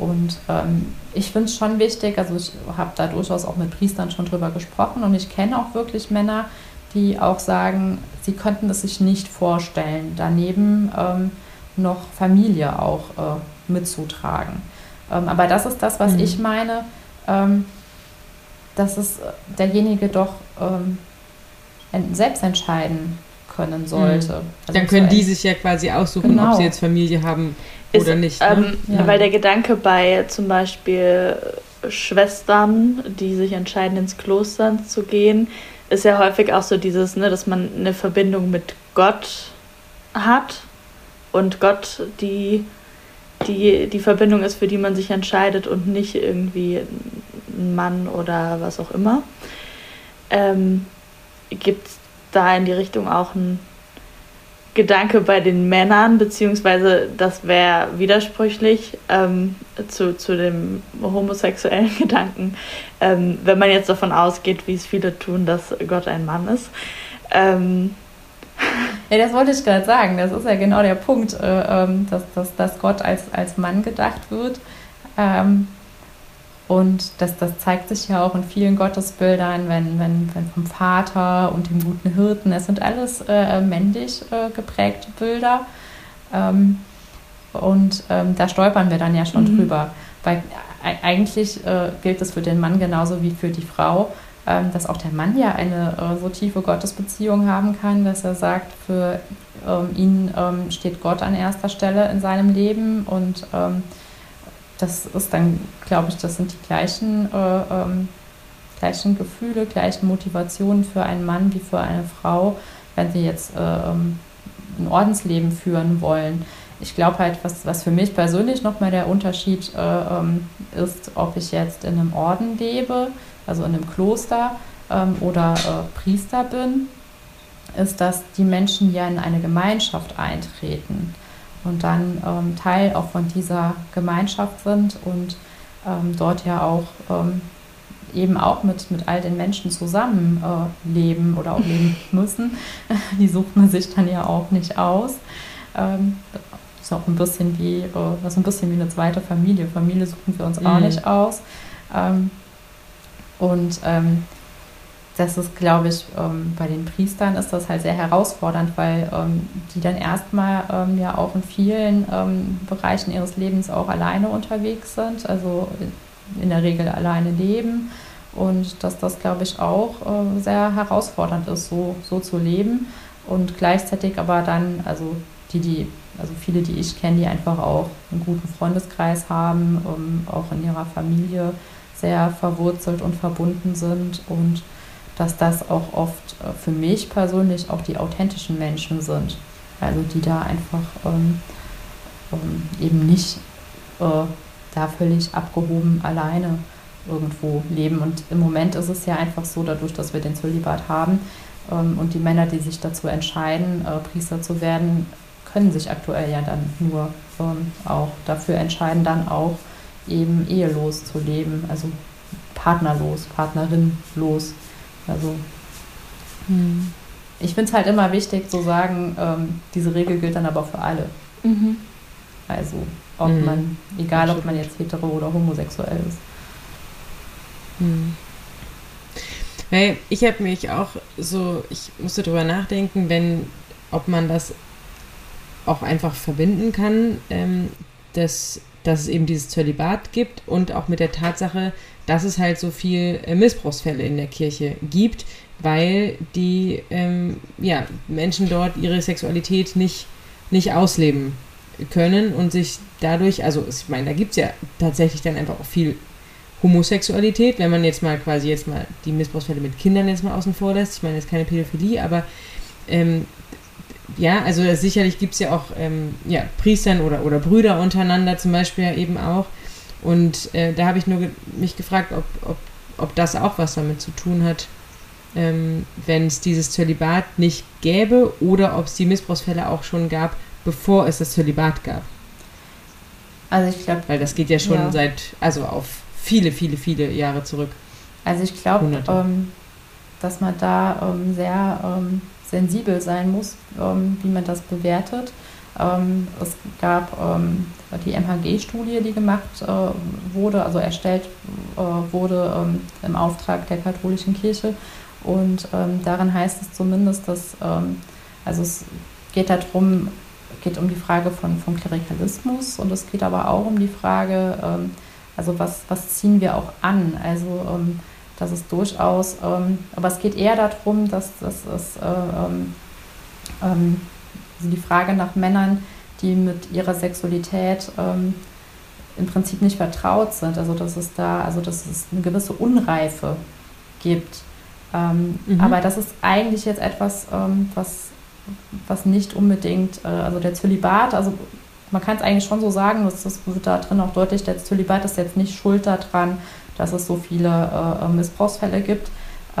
Und ähm, ich finde es schon wichtig, also ich habe da durchaus auch mit Priestern schon drüber gesprochen und ich kenne auch wirklich Männer, die auch sagen, sie könnten es sich nicht vorstellen, daneben ähm, noch Familie auch äh, mitzutragen. Ähm, aber das ist das, was mhm. ich meine, ähm, dass es derjenige doch ähm, selbst entscheiden können sollte. Mhm. Also Dann können die sich ja quasi aussuchen, genau. ob sie jetzt Familie haben ist, oder nicht. Ne? Ähm, ja. Weil der Gedanke bei zum Beispiel Schwestern, die sich entscheiden, ins Kloster zu gehen, ist ja häufig auch so dieses, ne, dass man eine Verbindung mit Gott hat und Gott die, die, die Verbindung ist, für die man sich entscheidet und nicht irgendwie ein Mann oder was auch immer. Ähm, Gibt es da in die Richtung auch ein Gedanke bei den Männern, beziehungsweise das wäre widersprüchlich ähm, zu, zu dem homosexuellen Gedanken, ähm, wenn man jetzt davon ausgeht, wie es viele tun, dass Gott ein Mann ist. Ähm. Ja, das wollte ich gerade sagen. Das ist ja genau der Punkt, äh, ähm, dass, dass, dass Gott als, als Mann gedacht wird. Ähm, und das, das zeigt sich ja auch in vielen Gottesbildern, wenn, wenn, wenn vom Vater und dem guten Hirten. Es sind alles äh, männlich äh, geprägte Bilder. Ähm, und ähm, da stolpern wir dann ja schon mhm. drüber. Weil eigentlich äh, gilt es für den Mann genauso wie für die Frau, ähm, dass auch der Mann ja eine äh, so tiefe Gottesbeziehung haben kann, dass er sagt, für ähm, ihn ähm, steht Gott an erster Stelle in seinem Leben und ähm, das ist dann, glaube ich, das sind die gleichen, äh, ähm, gleichen Gefühle, gleichen Motivationen für einen Mann wie für eine Frau, wenn sie jetzt äh, ähm, ein Ordensleben führen wollen. Ich glaube halt, was, was für mich persönlich nochmal der Unterschied äh, ähm, ist, ob ich jetzt in einem Orden lebe, also in einem Kloster ähm, oder äh, Priester bin, ist, dass die Menschen ja in eine Gemeinschaft eintreten und dann ähm, Teil auch von dieser Gemeinschaft sind und ähm, dort ja auch ähm, eben auch mit, mit all den Menschen zusammen äh, leben oder auch leben müssen. Die sucht man sich dann ja auch nicht aus. Ähm, ist auch ein bisschen wie, äh, das ist ein bisschen wie eine zweite Familie. Familie suchen wir uns auch mhm. nicht aus. Ähm, und ähm, das ist, glaube ich, ähm, bei den Priestern ist das halt sehr herausfordernd, weil ähm, die dann erstmal ähm, ja auch in vielen ähm, Bereichen ihres Lebens auch alleine unterwegs sind, also in der Regel alleine leben. Und dass das, glaube ich, auch äh, sehr herausfordernd ist, so, so zu leben. Und gleichzeitig aber dann, also die, die, also viele, die ich kenne, die einfach auch einen guten Freundeskreis haben, ähm, auch in ihrer Familie sehr verwurzelt und verbunden sind. Und dass das auch oft äh, für mich persönlich auch die authentischen Menschen sind. Also die da einfach ähm, ähm, eben nicht äh, da völlig abgehoben alleine irgendwo leben. Und im Moment ist es ja einfach so, dadurch, dass wir den Zölibat haben ähm, und die Männer, die sich dazu entscheiden, äh, Priester zu werden, können sich aktuell ja dann nur ähm, auch dafür entscheiden, dann auch eben ehelos zu leben, also partnerlos, partnerinlos. Also hm. ich finde es halt immer wichtig zu sagen, ähm, diese Regel gilt dann aber für alle. Mhm. Also ob mhm. man, egal ob man jetzt hetero oder homosexuell ist. Mhm. Hey, ich habe mich auch so, ich musste darüber nachdenken, wenn, ob man das auch einfach verbinden kann, ähm, dass, dass es eben dieses Zölibat gibt und auch mit der Tatsache, dass es halt so viel äh, Missbrauchsfälle in der Kirche gibt, weil die ähm, ja, Menschen dort ihre Sexualität nicht, nicht ausleben können und sich dadurch, also ich meine, da gibt es ja tatsächlich dann einfach auch viel Homosexualität, wenn man jetzt mal quasi jetzt mal die Missbrauchsfälle mit Kindern jetzt mal außen vor lässt. Ich meine, das ist keine Pädophilie, aber ähm, ja, also sicherlich gibt es ja auch ähm, ja, Priestern oder, oder Brüder untereinander zum Beispiel eben auch, und äh, da habe ich nur ge mich gefragt, ob, ob, ob das auch was damit zu tun hat, ähm, wenn es dieses Zölibat nicht gäbe oder ob es die Missbrauchsfälle auch schon gab, bevor es das Zölibat gab. Also ich glaube. Weil das geht ja schon ja. seit, also auf viele, viele, viele Jahre zurück. Also ich glaube, ähm, dass man da ähm, sehr ähm, sensibel sein muss, ähm, wie man das bewertet. Ähm, es gab ähm, die MHG-Studie, die gemacht äh, wurde, also erstellt äh, wurde im Auftrag der katholischen Kirche. Und darin heißt es zumindest, dass, also es geht darum, geht um die Frage von, von Klerikalismus und es geht aber auch um die Frage, ähm, also was, was ziehen wir auch an? Also ähm, das ist durchaus, ähm, aber es geht eher darum, dass das ist äh, ähm, ähm, also die Frage nach Männern, die mit ihrer Sexualität ähm, im Prinzip nicht vertraut sind. Also dass es da, also dass es eine gewisse Unreife gibt. Ähm, mhm. Aber das ist eigentlich jetzt etwas, ähm, was was nicht unbedingt, äh, also der Zölibat, also man kann es eigentlich schon so sagen, das, das wird da drin auch deutlich, der Zölibat ist jetzt nicht schuld daran, dass es so viele äh, Missbrauchsfälle gibt.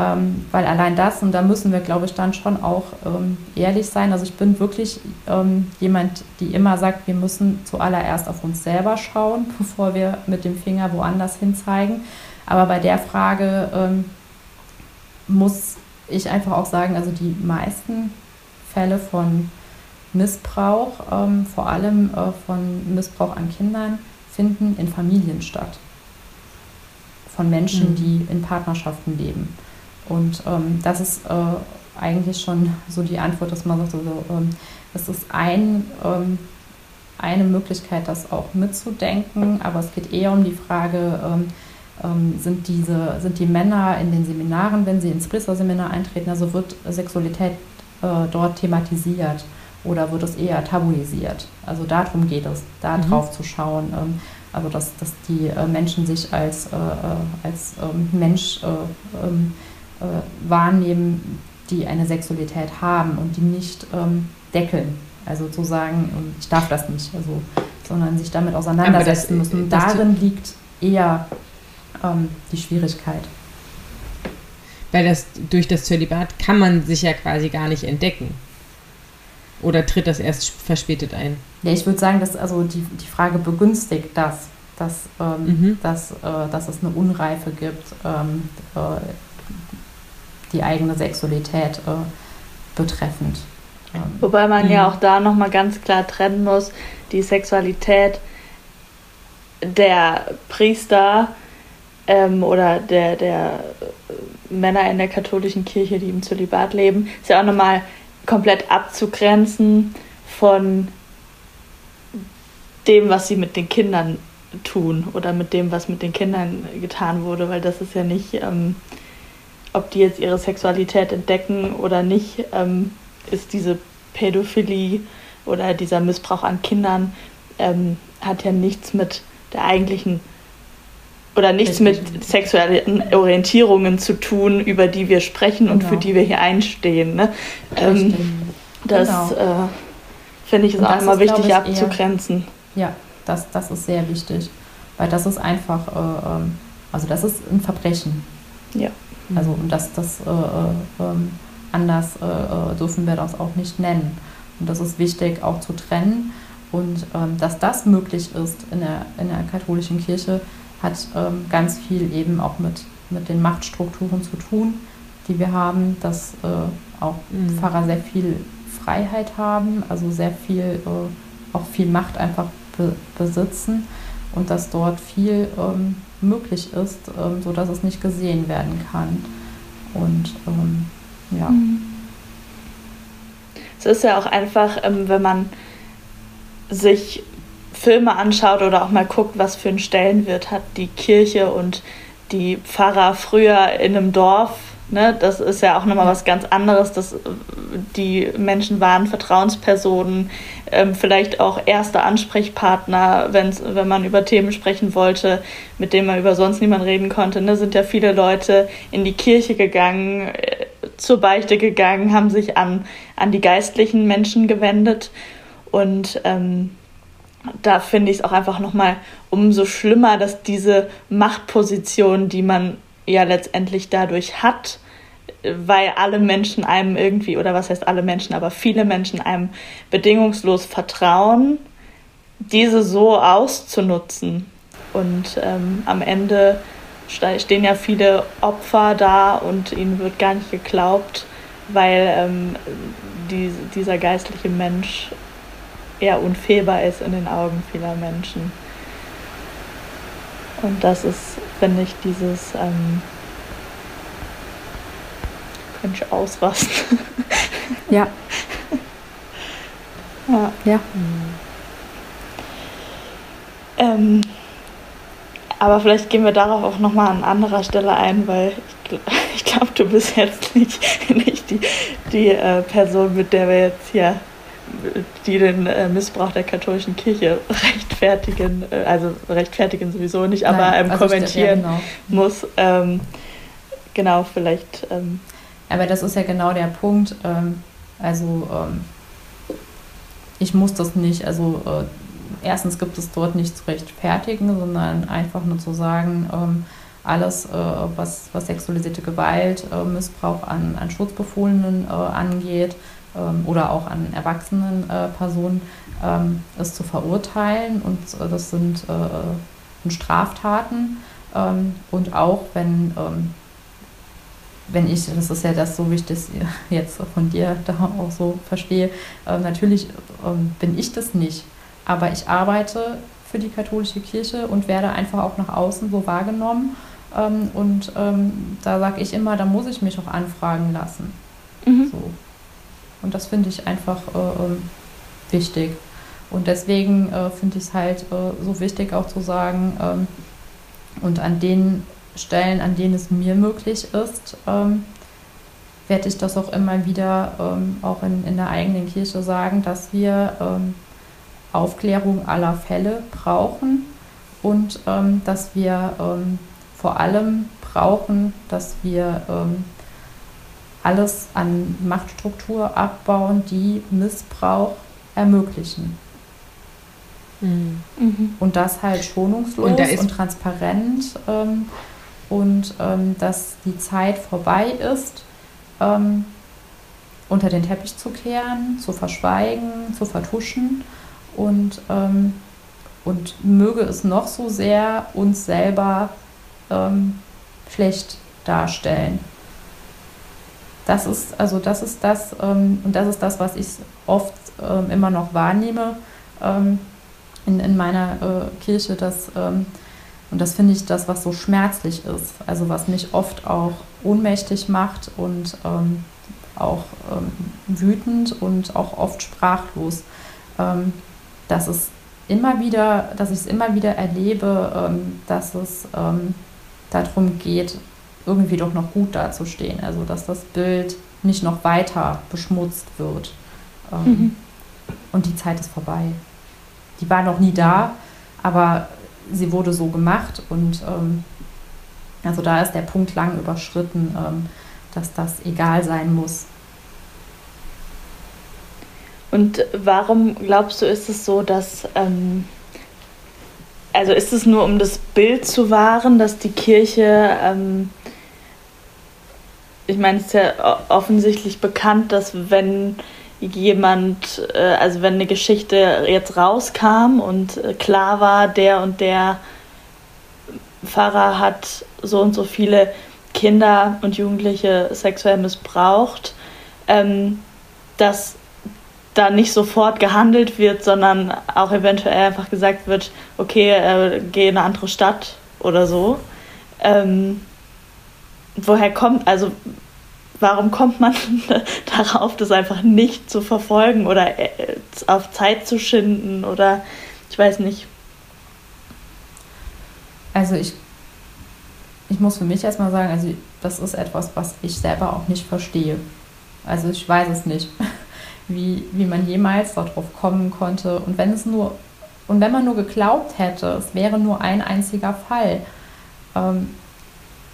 Ähm, weil allein das, und da müssen wir, glaube ich, dann schon auch ähm, ehrlich sein. Also ich bin wirklich ähm, jemand, die immer sagt, wir müssen zuallererst auf uns selber schauen, bevor wir mit dem Finger woanders hin zeigen. Aber bei der Frage ähm, muss ich einfach auch sagen, also die meisten Fälle von Missbrauch, ähm, vor allem äh, von Missbrauch an Kindern, finden in Familien statt. Von Menschen, mhm. die in Partnerschaften leben. Und ähm, das ist äh, eigentlich schon so die Antwort, dass man sagt, also, ähm, es ist ein, ähm, eine Möglichkeit, das auch mitzudenken, aber es geht eher um die Frage, ähm, ähm, sind, diese, sind die Männer in den Seminaren, wenn sie ins Priesterseminar eintreten, also wird Sexualität äh, dort thematisiert oder wird es eher tabuisiert? Also darum geht es, da mhm. drauf zu schauen. Ähm, also dass, dass die äh, Menschen sich als, äh, äh als Mensch äh, wahrnehmen, die eine Sexualität haben und die nicht ähm, deckeln. Also zu sagen, ähm, ich darf das nicht, also, sondern sich damit auseinandersetzen das, müssen. Darin liegt eher ähm, die Schwierigkeit. Weil das durch das Zölibat kann man sich ja quasi gar nicht entdecken. Oder tritt das erst verspätet ein? Ja, ich würde sagen, dass also die, die Frage begünstigt das, dass, ähm, mhm. dass, äh, dass es eine Unreife gibt, ähm, äh, die eigene Sexualität äh, betreffend. Ähm, Wobei man mhm. ja auch da nochmal ganz klar trennen muss, die Sexualität der Priester ähm, oder der, der Männer in der katholischen Kirche, die im Zölibat leben, ist ja auch nochmal komplett abzugrenzen von dem, was sie mit den Kindern tun oder mit dem, was mit den Kindern getan wurde, weil das ist ja nicht, ähm, ob die jetzt ihre Sexualität entdecken oder nicht, ähm, ist diese Pädophilie oder dieser Missbrauch an Kindern, ähm, hat ja nichts mit der eigentlichen oder nichts mit sexuellen Orientierungen zu tun, über die wir sprechen genau. und für genau. die wir hier einstehen. Ne? Ähm, das genau. äh, finde ich ist auch immer wichtig ich, abzugrenzen. Eher, ja, das, das ist sehr wichtig, weil das ist einfach, äh, ähm, also das ist ein Verbrechen. Ja. Also und das, das äh, äh ähm, anders äh, äh, dürfen wir das auch nicht nennen. Und das ist wichtig auch zu trennen. Und ähm, dass das möglich ist in der, in der katholischen Kirche, hat ähm, ganz viel eben auch mit, mit den Machtstrukturen zu tun, die wir haben, dass äh, auch mhm. Pfarrer sehr viel Freiheit haben, also sehr viel, äh, auch viel Macht einfach be besitzen und dass dort viel ähm, möglich ist, ähm, sodass es nicht gesehen werden kann. Und ähm, ja. Mhm. Es ist ja auch einfach, ähm, wenn man sich Filme anschaut oder auch mal guckt, was für einen Stellenwert hat die Kirche und die Pfarrer früher in einem Dorf. Ne? Das ist ja auch nochmal was ganz anderes. Dass die Menschen waren Vertrauenspersonen, ähm, vielleicht auch erste Ansprechpartner, wenn's, wenn man über Themen sprechen wollte, mit denen man über sonst niemand reden konnte. Ne? Sind ja viele Leute in die Kirche gegangen, äh, zur Beichte gegangen, haben sich an, an die geistlichen Menschen gewendet. Und ähm, da finde ich es auch einfach nochmal umso schlimmer, dass diese Machtposition, die man ja letztendlich dadurch hat, weil alle Menschen einem irgendwie, oder was heißt alle Menschen, aber viele Menschen einem bedingungslos vertrauen, diese so auszunutzen. Und ähm, am Ende stehen ja viele Opfer da und ihnen wird gar nicht geglaubt, weil ähm, die, dieser geistliche Mensch eher unfehlbar ist in den Augen vieler Menschen. Und das ist, finde ich, dieses ähm, könnte ich ausrasten. Ja. ja. Ja. Ähm, aber vielleicht gehen wir darauf auch nochmal an anderer Stelle ein, weil ich, ich glaube, du bist jetzt nicht, nicht die, die äh, Person, mit der wir jetzt hier, die den äh, Missbrauch der katholischen Kirche rechtfertigen, äh, also rechtfertigen sowieso nicht, aber Nein, ähm, also kommentieren ja, genau. muss. Ähm, genau, vielleicht. Ähm, Aber das ist ja genau der Punkt. Ähm, also ähm, ich muss das nicht, also äh, erstens gibt es dort nicht zu rechtfertigen, sondern einfach nur zu sagen, ähm, alles, äh, was, was sexualisierte Gewalt, äh, Missbrauch an, an Schutzbefohlenen äh, angeht oder auch an erwachsenen äh, Personen, ähm, ist zu verurteilen. Und äh, das sind äh, Straftaten. Ähm, und auch wenn ähm, wenn ich, das ist ja das, so wie ich das jetzt von dir da auch so verstehe, äh, natürlich ähm, bin ich das nicht, aber ich arbeite für die katholische Kirche und werde einfach auch nach außen so wahrgenommen. Ähm, und ähm, da sage ich immer, da muss ich mich auch anfragen lassen. mhm. So. Und das finde ich einfach äh, wichtig. Und deswegen äh, finde ich es halt äh, so wichtig auch zu sagen, ähm, und an den Stellen, an denen es mir möglich ist, ähm, werde ich das auch immer wieder ähm, auch in, in der eigenen Kirche sagen, dass wir ähm, Aufklärung aller Fälle brauchen und ähm, dass wir ähm, vor allem brauchen, dass wir alles an Machtstruktur abbauen, die Missbrauch ermöglichen. Mhm. Mhm. Und das halt schonungslos Und und, transparent ähm, und ähm, dass die Zeit vorbei ist, ähm, unter den Teppich zu kehren, zu verschweigen, zu vertuschen und, ähm, und möge es noch so sehr uns selber ähm, schlecht darstellen. Das ist also das ist das ähm, und das ist das, was ich oft ähm, immer noch wahrnehme ähm, in, in meiner äh, Kirche, dass ähm, und das finde ich das, was so schmerzlich ist, also was mich oft auch ohnmächtig macht und ähm, auch ähm, wütend und auch oft sprachlos, ähm, dass es immer wieder, dass ich es immer wieder erlebe, ähm, dass es ähm, darum geht, irgendwie doch noch gut dazustehen. Also dass das Bild nicht noch weiter beschmutzt wird. Mhm. Und die Zeit ist vorbei. Die war noch nie da, aber sie wurde so gemacht und ähm, also da ist der Punkt lang überschritten, ähm, dass das egal sein muss. Und warum glaubst du, ist es so, dass, ähm, also ist es nur um das Bild zu wahren, dass die Kirche, ähm, ich meine, es ist ja offensichtlich bekannt, dass wenn jemand, äh, also wenn eine Geschichte jetzt rauskam und äh, klar war, der und der Pfarrer hat so und so viele Kinder und Jugendliche sexuell missbraucht, ähm, dass da nicht sofort gehandelt wird, sondern auch eventuell einfach gesagt wird, okay, äh, geh in eine andere Stadt oder so. Ähm, woher kommt, also warum kommt man darauf, das einfach nicht zu verfolgen oder äh, auf Zeit zu schinden oder ich weiß nicht. Also ich, ich muss für mich erstmal sagen, also das ist etwas, was ich selber auch nicht verstehe. Also ich weiß es nicht, wie, wie man jemals darauf kommen konnte. Und wenn es nur, und wenn man nur geglaubt hätte, es wäre nur ein einziger Fall, ähm,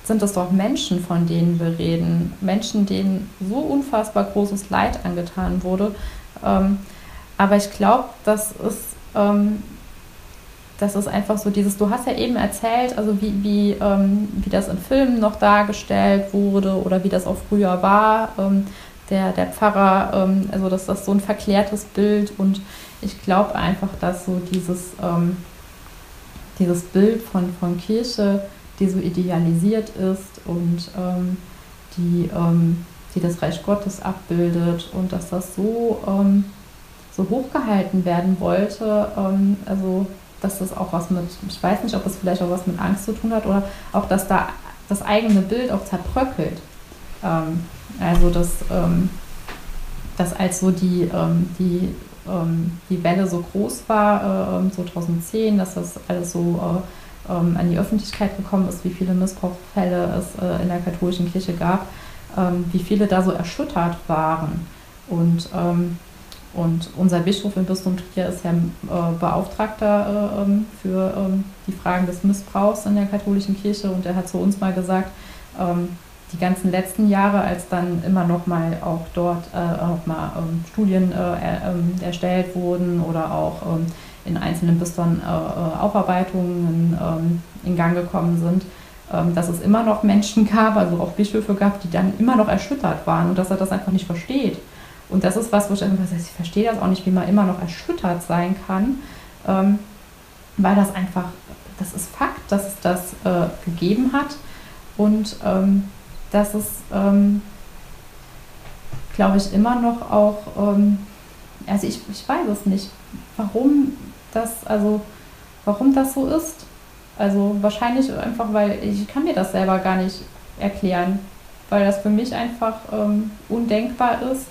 sind es doch Menschen, von denen wir reden. Menschen, denen so unfassbar großes Leid angetan wurde. Ähm, aber ich glaube, das ist ähm, das ist einfach so dieses, du hast ja eben erzählt, also wie, wie, ähm, wie das in Filmen noch dargestellt wurde oder wie das auch früher war. Ähm, der, der Pfarrer, ähm, also dass das so ein verklärtes Bild und ich glaube einfach, dass so dieses, ähm, dieses Bild von, von Kirche, die so idealisiert ist und ähm, die, ähm, die das Reich Gottes abbildet und dass das so, so hochgehalten werden wollte, also dass das auch was mit, ich weiß nicht, ob das vielleicht auch was mit Angst zu tun hat oder auch, dass da das eigene Bild auch zerbröckelt. Ähm, also, dass, ähm, dass als so die, ähm, die, ähm, die Welle so groß war, äh, 2010, dass das alles so äh, ähm, an die Öffentlichkeit gekommen ist, wie viele Missbrauchsfälle es äh, in der katholischen Kirche gab, ähm, wie viele da so erschüttert waren. Und und unser Bischof im Bistum Trier ist ja äh, Beauftragter äh, ähm, für ähm, die Fragen des Missbrauchs in der katholischen Kirche und er hat zu uns mal gesagt, ähm, die ganzen letzten Jahre, als dann immer noch mal auch dort äh, auch mal ähm, Studien äh, er, ähm, erstellt wurden oder auch ähm, in einzelnen Bistern äh, äh, Aufarbeitungen in Gang gekommen sind, dass es immer noch Menschen gab, also auch Bischöfe gab, die dann immer noch erschüttert waren und dass er das einfach nicht versteht. Und das ist was, wo ich einfach sage, ich verstehe das auch nicht, wie man immer noch erschüttert sein kann, ähm, weil das einfach, das ist Fakt, dass es das äh, gegeben hat und ähm, dass es, ähm, glaube ich, immer noch auch, ähm, also ich, ich weiß es nicht, warum das, also warum das so ist. Also wahrscheinlich einfach, weil ich kann mir das selber gar nicht erklären, weil das für mich einfach ähm, undenkbar ist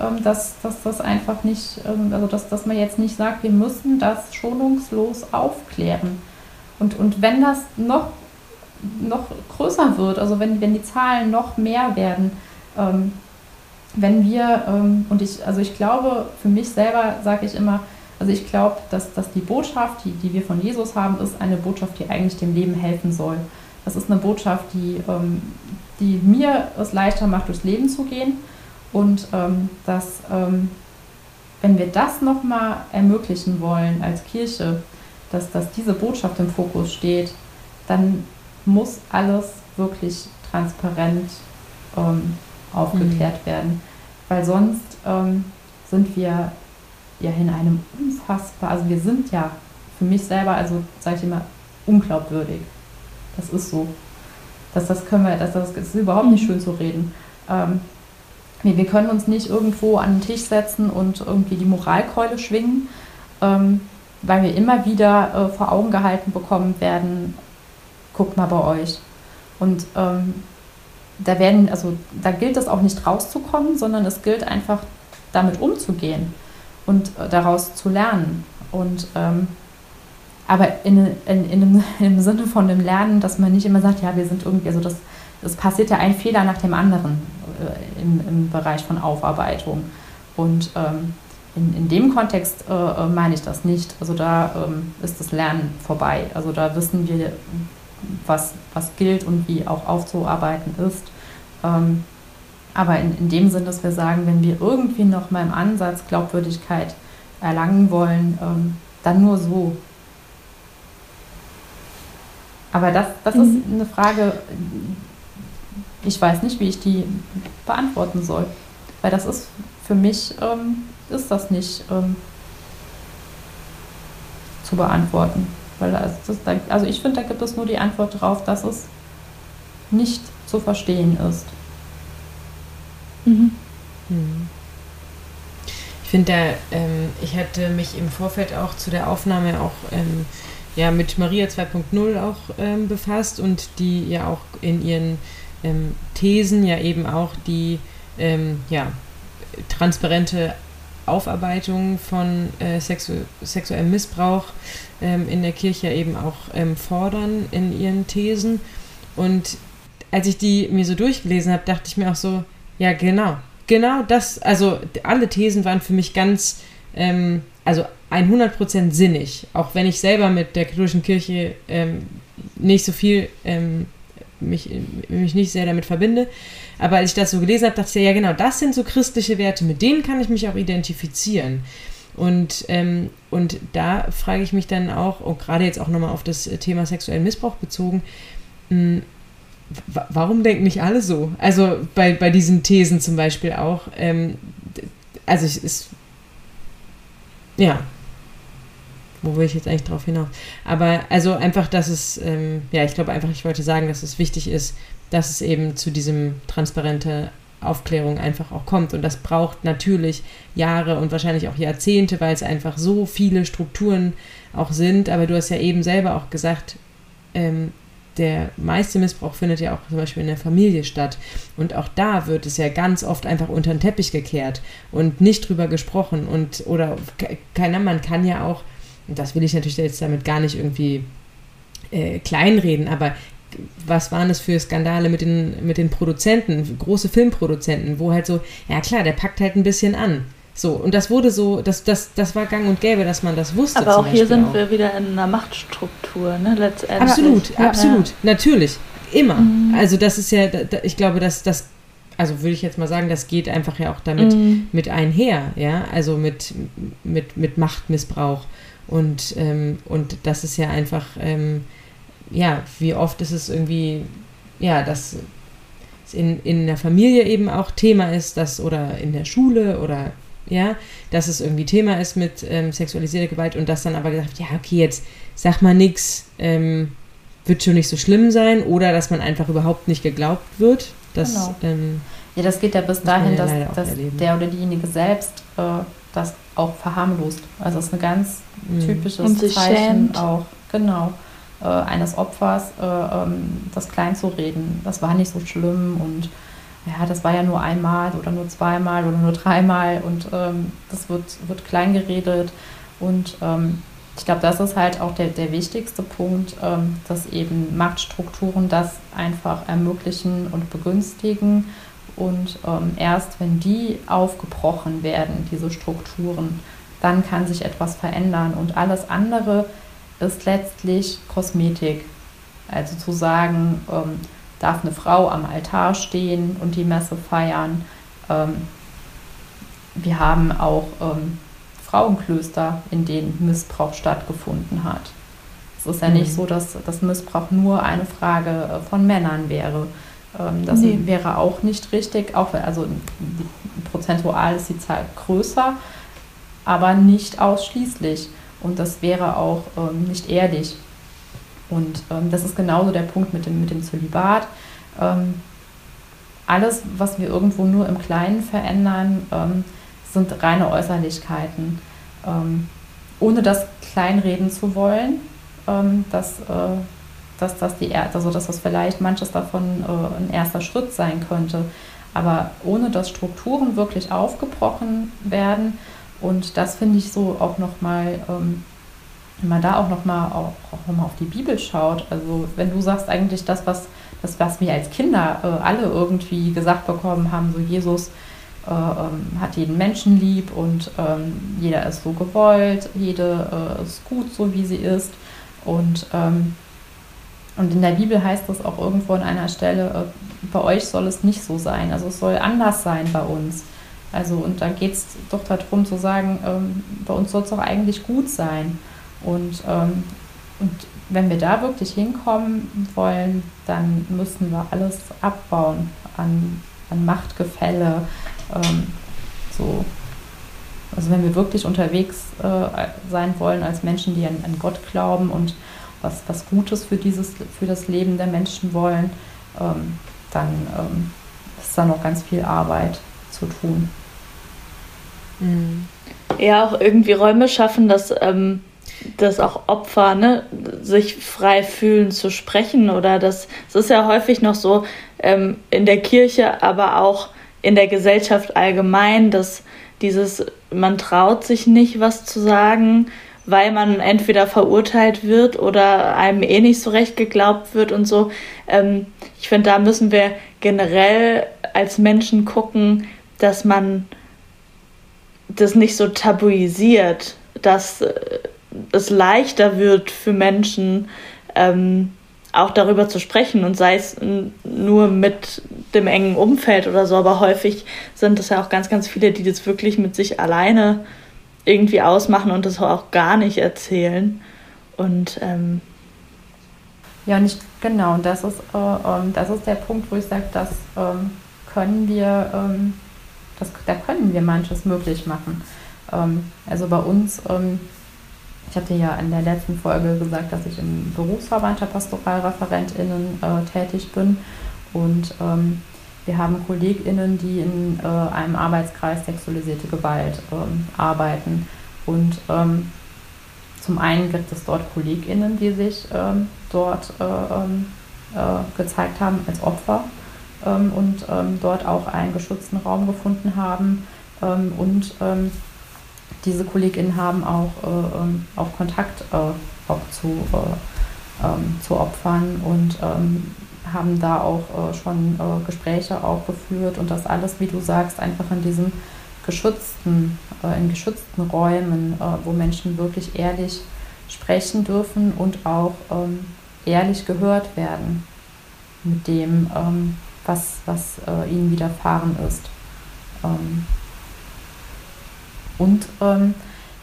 ähm, dass, dass das einfach nicht, ähm, also dass, dass man jetzt nicht sagt, wir müssen das schonungslos aufklären. Und, und wenn das noch, noch größer wird, also wenn, wenn die Zahlen noch mehr werden, ähm, wenn wir, ähm, und ich, also ich glaube, für mich selber sage ich immer, also ich glaube, dass, dass die Botschaft, die, die wir von Jesus haben, ist eine Botschaft, die eigentlich dem Leben helfen soll. Das ist eine Botschaft, die, ähm, die mir es leichter macht, durchs Leben zu gehen und ähm, dass, ähm, wenn wir das nochmal ermöglichen wollen als Kirche, dass, dass diese Botschaft im Fokus steht, dann muss alles wirklich transparent ähm, aufgeklärt mhm. werden. Weil sonst ähm, sind wir ja in einem unfassbar, also wir sind ja für mich selber, also sage ich immer, unglaubwürdig. Das ist so. Das, das können wir, das, das ist überhaupt nicht schön zu reden. Ähm, Nee, wir können uns nicht irgendwo an den Tisch setzen und irgendwie die Moralkeule schwingen, ähm, weil wir immer wieder äh, vor Augen gehalten bekommen werden, guckt mal bei euch. Und ähm, da werden, also da gilt es auch nicht rauszukommen, sondern es gilt einfach damit umzugehen und äh, daraus zu lernen. Und ähm, aber in, in, in, dem, im Sinne von dem Lernen, dass man nicht immer sagt, ja, wir sind irgendwie, also das, das passiert ja ein Fehler nach dem anderen äh, im, im Bereich von Aufarbeitung. Und ähm, in, in dem Kontext äh, äh, meine ich das nicht. Also da ähm, ist das Lernen vorbei. Also da wissen wir, was, was gilt und wie auch aufzuarbeiten ist. Ähm, aber in, in dem Sinn, dass wir sagen, wenn wir irgendwie noch mal im Ansatz Glaubwürdigkeit erlangen wollen, ähm, dann nur so. Aber das, das mhm. ist eine Frage, ich weiß nicht, wie ich die beantworten soll. Weil das ist für mich, ähm, ist das nicht ähm, zu beantworten. Weil das, also ich finde, da gibt es nur die Antwort darauf, dass es nicht zu verstehen ist. Mhm. Hm. Ich finde, ähm, ich hatte mich im Vorfeld auch zu der Aufnahme auch ähm, ja, mit Maria 2.0 auch ähm, befasst und die ja auch in ihren ähm, Thesen ja eben auch die ähm, ja, transparente Aufarbeitung von äh, sexu sexuellem Missbrauch ähm, in der Kirche eben auch fordern in ihren Thesen. Und als ich die mir so durchgelesen habe, dachte ich mir auch so, ja genau, genau das, also alle Thesen waren für mich ganz, ähm, also 100% sinnig, auch wenn ich selber mit der katholischen Kirche ähm, nicht so viel ähm, mich, mich nicht sehr damit verbinde. Aber als ich das so gelesen habe, dachte ich, ja genau, das sind so christliche Werte, mit denen kann ich mich auch identifizieren. Und, ähm, und da frage ich mich dann auch, und gerade jetzt auch nochmal auf das Thema sexuellen Missbrauch bezogen, mh, warum denken nicht alle so? Also bei, bei diesen Thesen zum Beispiel auch. Ähm, also es ist. Ja. Wo will ich jetzt eigentlich drauf hinaus? Aber also einfach, dass es, ähm, ja, ich glaube einfach, ich wollte sagen, dass es wichtig ist, dass es eben zu diesem transparente Aufklärung einfach auch kommt. Und das braucht natürlich Jahre und wahrscheinlich auch Jahrzehnte, weil es einfach so viele Strukturen auch sind. Aber du hast ja eben selber auch gesagt, ähm, der meiste Missbrauch findet ja auch zum Beispiel in der Familie statt. Und auch da wird es ja ganz oft einfach unter den Teppich gekehrt und nicht drüber gesprochen. Und oder keiner, man kann ja auch, das will ich natürlich jetzt damit gar nicht irgendwie äh, kleinreden, aber was waren das für Skandale mit den, mit den Produzenten, große Filmproduzenten, wo halt so, ja klar, der packt halt ein bisschen an. So, und das wurde so, das, das, das war gang und gäbe, dass man das wusste. Aber auch hier sind auch. wir wieder in einer Machtstruktur, ne, letztendlich. Absolut, ja, absolut, ja. natürlich. Immer. Mhm. Also das ist ja, ich glaube, dass das, also würde ich jetzt mal sagen, das geht einfach ja auch damit mhm. mit einher, ja, also mit, mit, mit Machtmissbrauch. Und, ähm, und das ist ja einfach, ähm, ja, wie oft ist es irgendwie, ja, dass in, in der Familie eben auch Thema ist, dass, oder in der Schule oder ja, dass es irgendwie Thema ist mit ähm, sexualisierter Gewalt und das dann aber gesagt, ja, okay, jetzt sag mal nichts, ähm, wird schon nicht so schlimm sein oder dass man einfach überhaupt nicht geglaubt wird. Dass, genau. ähm, ja, das geht ja bis dahin, ja dass, dass der oder diejenige selbst äh, das auch verharmlost. Also es ist ein ganz mhm. typisches Zeichen schämt. auch, genau, äh, eines Opfers, äh, ähm, das kleinzureden. Das war nicht so schlimm und ja, das war ja nur einmal oder nur zweimal oder nur dreimal und ähm, das wird, wird klein geredet. Und ähm, ich glaube, das ist halt auch der, der wichtigste Punkt, ähm, dass eben Machtstrukturen das einfach ermöglichen und begünstigen. Und ähm, erst wenn die aufgebrochen werden, diese Strukturen, dann kann sich etwas verändern. Und alles andere ist letztlich Kosmetik. Also zu sagen, ähm, darf eine Frau am Altar stehen und die Messe feiern. Ähm, wir haben auch ähm, Frauenklöster, in denen Missbrauch stattgefunden hat. Es ist ja mhm. nicht so, dass das Missbrauch nur eine Frage äh, von Männern wäre. Ähm, das nee. wäre auch nicht richtig, auch also prozentual ist die Zahl größer, aber nicht ausschließlich. Und das wäre auch nicht ehrlich und ähm, das ist genauso der Punkt mit dem, mit dem Zölibat. Ähm, alles, was wir irgendwo nur im Kleinen verändern, ähm, sind reine Äußerlichkeiten. Ähm, ohne das kleinreden zu wollen, ähm, dass, äh, dass, dass, die, also dass das vielleicht manches davon äh, ein erster Schritt sein könnte. Aber ohne dass Strukturen wirklich aufgebrochen werden, und das finde ich so auch nochmal ähm, wenn man da auch nochmal auch, auch noch auf die Bibel schaut, also wenn du sagst eigentlich das, was, das, was wir als Kinder äh, alle irgendwie gesagt bekommen haben, so Jesus äh, ähm, hat jeden Menschen lieb und ähm, jeder ist so gewollt, jede äh, ist gut, so wie sie ist. Und, ähm, und in der Bibel heißt das auch irgendwo an einer Stelle, äh, bei euch soll es nicht so sein, also es soll anders sein bei uns. Also und da geht es doch darum zu sagen, ähm, bei uns soll es doch eigentlich gut sein. Und, ähm, und wenn wir da wirklich hinkommen wollen, dann müssen wir alles abbauen an, an Machtgefälle. Ähm, so. Also wenn wir wirklich unterwegs äh, sein wollen als Menschen, die an, an, Gott glauben und was, was Gutes für, dieses, für das Leben der Menschen wollen, ähm, dann ähm, ist da noch ganz viel Arbeit zu tun. Mhm. Ja, auch irgendwie Räume schaffen, dass ähm, dass auch Opfer ne, sich frei fühlen zu sprechen oder das, das ist ja häufig noch so ähm, in der Kirche, aber auch in der Gesellschaft allgemein, dass dieses, man traut sich nicht, was zu sagen, weil man entweder verurteilt wird oder einem eh nicht so recht geglaubt wird und so. Ähm, ich finde, da müssen wir generell als Menschen gucken, dass man das nicht so tabuisiert, dass äh, es leichter wird für Menschen, ähm, auch darüber zu sprechen und sei es nur mit dem engen Umfeld oder so, aber häufig sind es ja auch ganz, ganz viele, die das wirklich mit sich alleine irgendwie ausmachen und das auch gar nicht erzählen. Und ähm, ja, nicht genau. Und das ist, äh, ähm, das ist der Punkt, wo ich sage, das ähm, können wir, ähm, das, da können wir manches möglich machen. Ähm, also bei uns, ähm, hatte ja in der letzten Folge gesagt, dass ich im Berufsverband der PastoralreferentInnen äh, tätig bin. Und ähm, wir haben KollegInnen, die in äh, einem Arbeitskreis sexualisierte Gewalt ähm, arbeiten. Und ähm, zum einen gibt es dort KollegInnen, die sich ähm, dort äh, ähm, äh, gezeigt haben als Opfer ähm, und dort auch einen geschützten Raum gefunden haben. und diese KollegInnen haben auch, äh, auch Kontakt äh, auch zu, zu Opfern und haben da auch äh, schon äh, Gespräche auch geführt und das alles, wie du sagst, einfach in diesen geschützten, äh, in geschützten Räumen, äh, wo Menschen wirklich ehrlich sprechen dürfen und auch ähm, ehrlich gehört werden mit dem, ähm, was, was äh, ihnen widerfahren ist. Und ähm,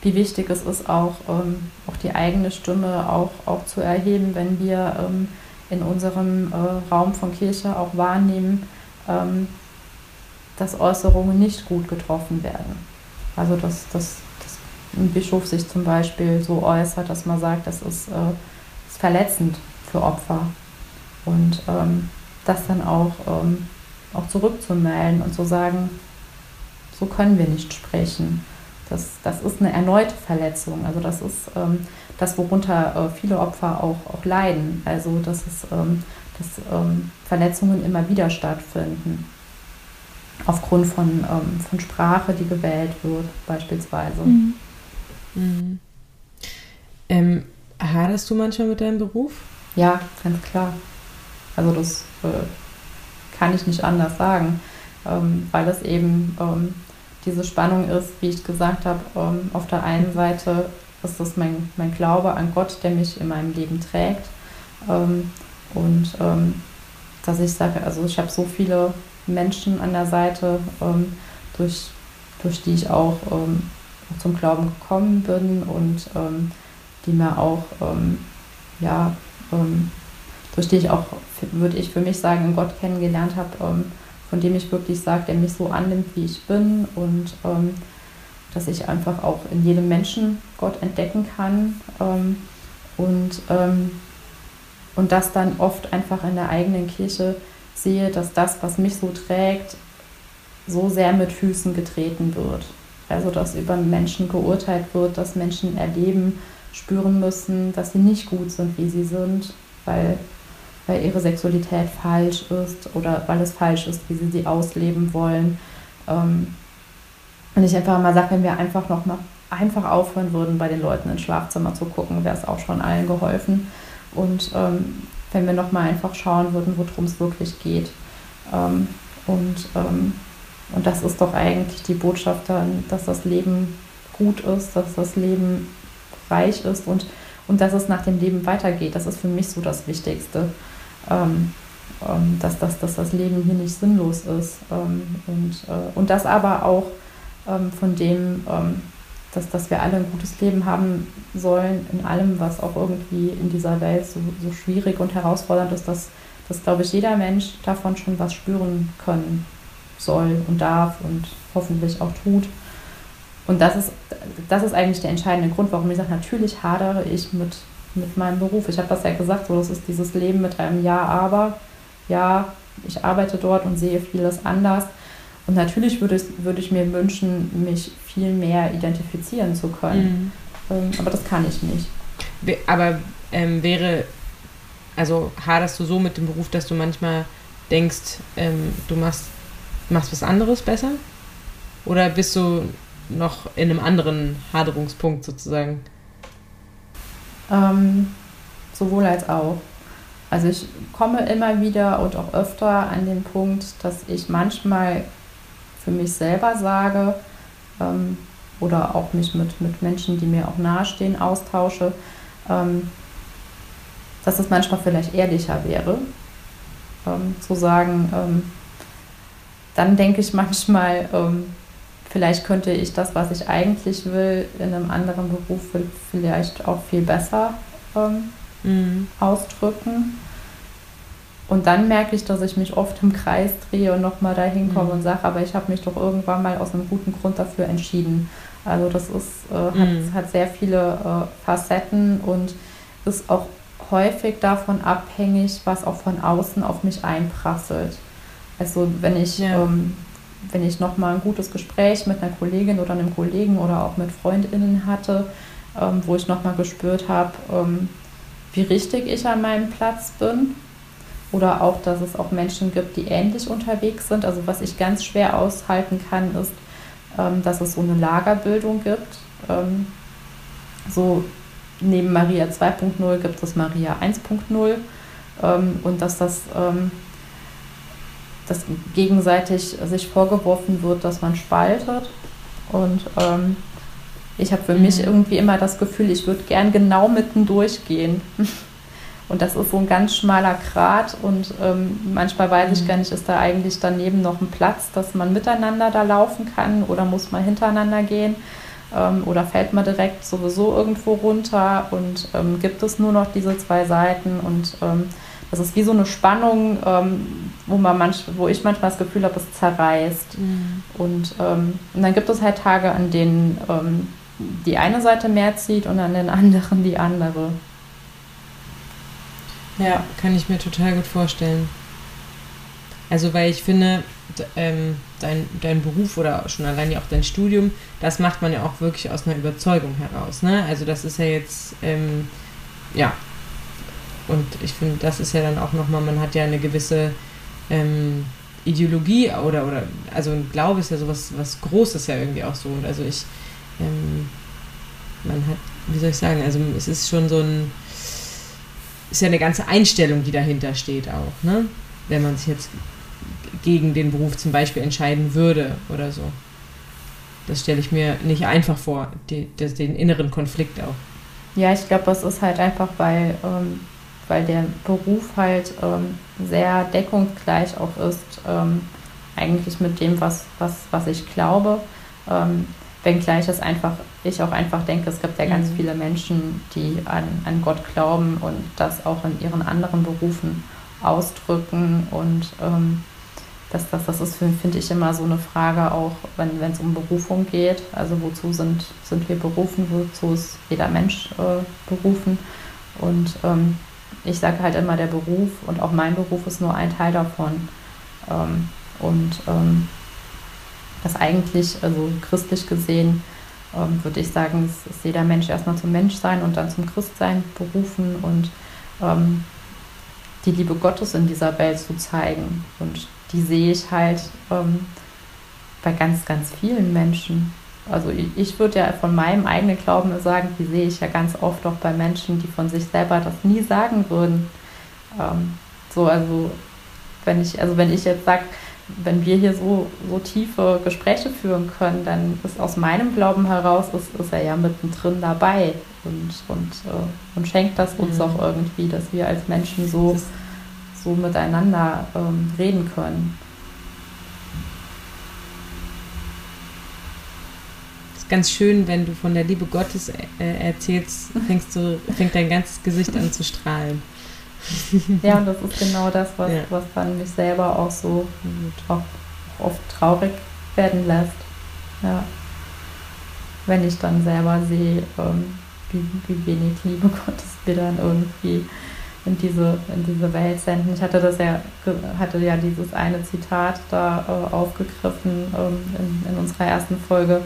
wie wichtig es ist, auch, ähm, auch die eigene Stimme auch, auch zu erheben, wenn wir ähm, in unserem äh, Raum von Kirche auch wahrnehmen, ähm, dass Äußerungen nicht gut getroffen werden. Also dass, dass, dass ein Bischof sich zum Beispiel so äußert, dass man sagt, das ist, äh, ist verletzend für Opfer. Und ähm, das dann auch, ähm, auch zurückzumelden und zu sagen, so können wir nicht sprechen. Das, das ist eine erneute Verletzung. Also das ist ähm, das, worunter äh, viele Opfer auch, auch leiden. Also dass, es, ähm, dass ähm, Verletzungen immer wieder stattfinden. Aufgrund von, ähm, von Sprache, die gewählt wird, beispielsweise. Mhm. Mhm. Ähm, haderst du manchmal mit deinem Beruf? Ja, ganz klar. Also das äh, kann ich nicht anders sagen, ähm, weil es eben ähm, diese Spannung ist, wie ich gesagt habe, ähm, auf der einen Seite ist das mein, mein Glaube an Gott, der mich in meinem Leben trägt. Ähm, und ähm, dass ich sage, also ich habe so viele Menschen an der Seite, durch, durch die ich auch zum Glauben gekommen bin und die mir auch, ja, durch die ich auch, würde ich für mich sagen, Gott kennengelernt habe, von dem ich wirklich sage, der mich so annimmt, wie ich bin und ähm, dass ich einfach auch in jedem Menschen Gott entdecken kann ähm, und, ähm, und das dann oft einfach in der eigenen Kirche sehe, dass das, was mich so trägt, so sehr mit Füßen getreten wird. Also dass über Menschen geurteilt wird, dass Menschen erleben, spüren müssen, dass sie nicht gut sind, wie sie sind, weil weil ihre Sexualität falsch ist oder weil es falsch ist, wie sie sie ausleben wollen. Ähm, und ich einfach mal sage, wenn wir einfach noch mal einfach aufhören würden, bei den Leuten ins Schlafzimmer zu gucken, wäre es auch schon allen geholfen. Und ähm, wenn wir noch mal einfach schauen würden, worum es wirklich geht. Ähm, und, und das ist doch eigentlich die Botschaft dann, dass das Leben gut ist, dass das Leben reich ist und, und dass es nach dem Leben weitergeht. Das ist für mich so das Wichtigste ähm, ähm, dass, dass, dass das Leben hier nicht sinnlos ist. Ähm, und, äh, und das aber auch ähm, von dem, ähm, dass, dass wir alle ein gutes Leben haben sollen, in allem, was auch irgendwie in dieser Welt so, so schwierig und herausfordernd ist, dass, dass, glaube ich, jeder Mensch davon schon was spüren können soll und darf und hoffentlich auch tut. Und das ist, das ist eigentlich der entscheidende Grund, warum ich sage, natürlich hadere ich mit mit meinem Beruf. Ich habe das ja gesagt, so das ist dieses Leben mit einem Ja, aber ja, ich arbeite dort und sehe vieles anders. Und natürlich würde, es, würde ich mir wünschen, mich viel mehr identifizieren zu können. Mhm. Ähm, aber das kann ich nicht. Aber ähm, wäre, also haderst du so mit dem Beruf, dass du manchmal denkst, ähm, du machst, machst was anderes besser? Oder bist du noch in einem anderen Haderungspunkt sozusagen? Ähm, sowohl als auch. Also ich komme immer wieder und auch öfter an den Punkt, dass ich manchmal für mich selber sage ähm, oder auch mich mit, mit Menschen, die mir auch nahestehen, austausche, ähm, dass es manchmal vielleicht ehrlicher wäre, ähm, zu sagen, ähm, dann denke ich manchmal, ähm, vielleicht könnte ich das, was ich eigentlich will, in einem anderen Beruf vielleicht auch viel besser ähm, mhm. ausdrücken. Und dann merke ich, dass ich mich oft im Kreis drehe und nochmal dahin komme mhm. und sage, aber ich habe mich doch irgendwann mal aus einem guten Grund dafür entschieden. Also das ist, äh, hat, mhm. hat, sehr viele äh, Facetten und ist auch häufig davon abhängig, was auch von außen auf mich einprasselt. Also wenn ich, ja. ähm, wenn ich nochmal ein gutes Gespräch mit einer Kollegin oder einem Kollegen oder auch mit FreundInnen hatte, ähm, wo ich nochmal gespürt habe, ähm, wie richtig ich an meinem Platz bin. Oder auch, dass es auch Menschen gibt, die ähnlich unterwegs sind. Also was ich ganz schwer aushalten kann, ist, ähm, dass es so eine Lagerbildung gibt. Ähm, so neben Maria 2.0 gibt es Maria 1.0 ähm, und dass das ähm, dass gegenseitig sich vorgeworfen wird, dass man spaltet. Und ähm, ich habe für mhm. mich irgendwie immer das Gefühl, ich würde gern genau mitten durchgehen. Und das ist so ein ganz schmaler Grat und ähm, manchmal weiß ich mhm. gar nicht, ist da eigentlich daneben noch ein Platz, dass man miteinander da laufen kann oder muss man hintereinander gehen ähm, oder fällt man direkt sowieso irgendwo runter und ähm, gibt es nur noch diese zwei Seiten und ähm, das ist wie so eine Spannung, ähm, wo, man manch, wo ich manchmal das Gefühl habe, es zerreißt. Mhm. Und, ähm, und dann gibt es halt Tage, an denen ähm, die eine Seite mehr zieht und an den anderen die andere. Ja, kann ich mir total gut vorstellen. Also, weil ich finde, ähm, dein, dein Beruf oder schon allein ja auch dein Studium, das macht man ja auch wirklich aus einer Überzeugung heraus. Ne? Also, das ist ja jetzt, ähm, ja, und ich finde, das ist ja dann auch nochmal, man hat ja eine gewisse ähm, Ideologie oder, oder, also ein Glaube ist ja sowas was Großes ja irgendwie auch so. Also ich, ähm, man hat, wie soll ich sagen, also es ist schon so ein, ist ja eine ganze Einstellung, die dahinter steht auch, ne? Wenn man sich jetzt gegen den Beruf zum Beispiel entscheiden würde oder so. Das stelle ich mir nicht einfach vor, die, das, den inneren Konflikt auch. Ja, ich glaube, es ist halt einfach, weil ähm, weil der Beruf halt ähm, sehr deckungsgleich auch ist, ähm, eigentlich mit dem, was, was, was ich glaube. Ähm, wenngleich es einfach, ich auch einfach denke, es gibt ja ganz mhm. viele Menschen, die an, an Gott glauben und das auch in ihren anderen Berufen ausdrücken. Und ähm, das, das, das ist, finde ich, immer so eine Frage, auch wenn es um Berufung geht. Also wozu sind, sind wir berufen, wozu ist jeder Mensch äh, berufen? Und ähm, ich sage halt immer, der Beruf und auch mein Beruf ist nur ein Teil davon. Ähm, und ähm, das eigentlich, also christlich gesehen, ähm, würde ich sagen, ist jeder Mensch erstmal zum Menschsein und dann zum Christsein berufen und ähm, die Liebe Gottes in dieser Welt zu zeigen. Und die sehe ich halt ähm, bei ganz, ganz vielen Menschen also ich würde ja von meinem eigenen Glauben sagen, die sehe ich ja ganz oft auch bei Menschen, die von sich selber das nie sagen würden. Ähm, so, also wenn ich, also wenn ich jetzt sage, wenn wir hier so, so tiefe Gespräche führen können, dann ist aus meinem Glauben heraus, ist, ist er ja mittendrin dabei und, und, äh, und schenkt das uns mhm. auch irgendwie, dass wir als Menschen so, so miteinander ähm, reden können. Ganz schön, wenn du von der Liebe Gottes äh, erzählst, fängst du, fängt dein ganzes Gesicht an zu strahlen. Ja, und das ist genau das, was, ja. was dann mich selber auch so auch oft traurig werden lässt. Ja. Wenn ich dann selber sehe, ähm, wie, wie wenig Liebe Gottes wir dann irgendwie in diese, in diese Welt senden. Ich hatte das ja, hatte ja dieses eine Zitat da äh, aufgegriffen ähm, in, in unserer ersten Folge,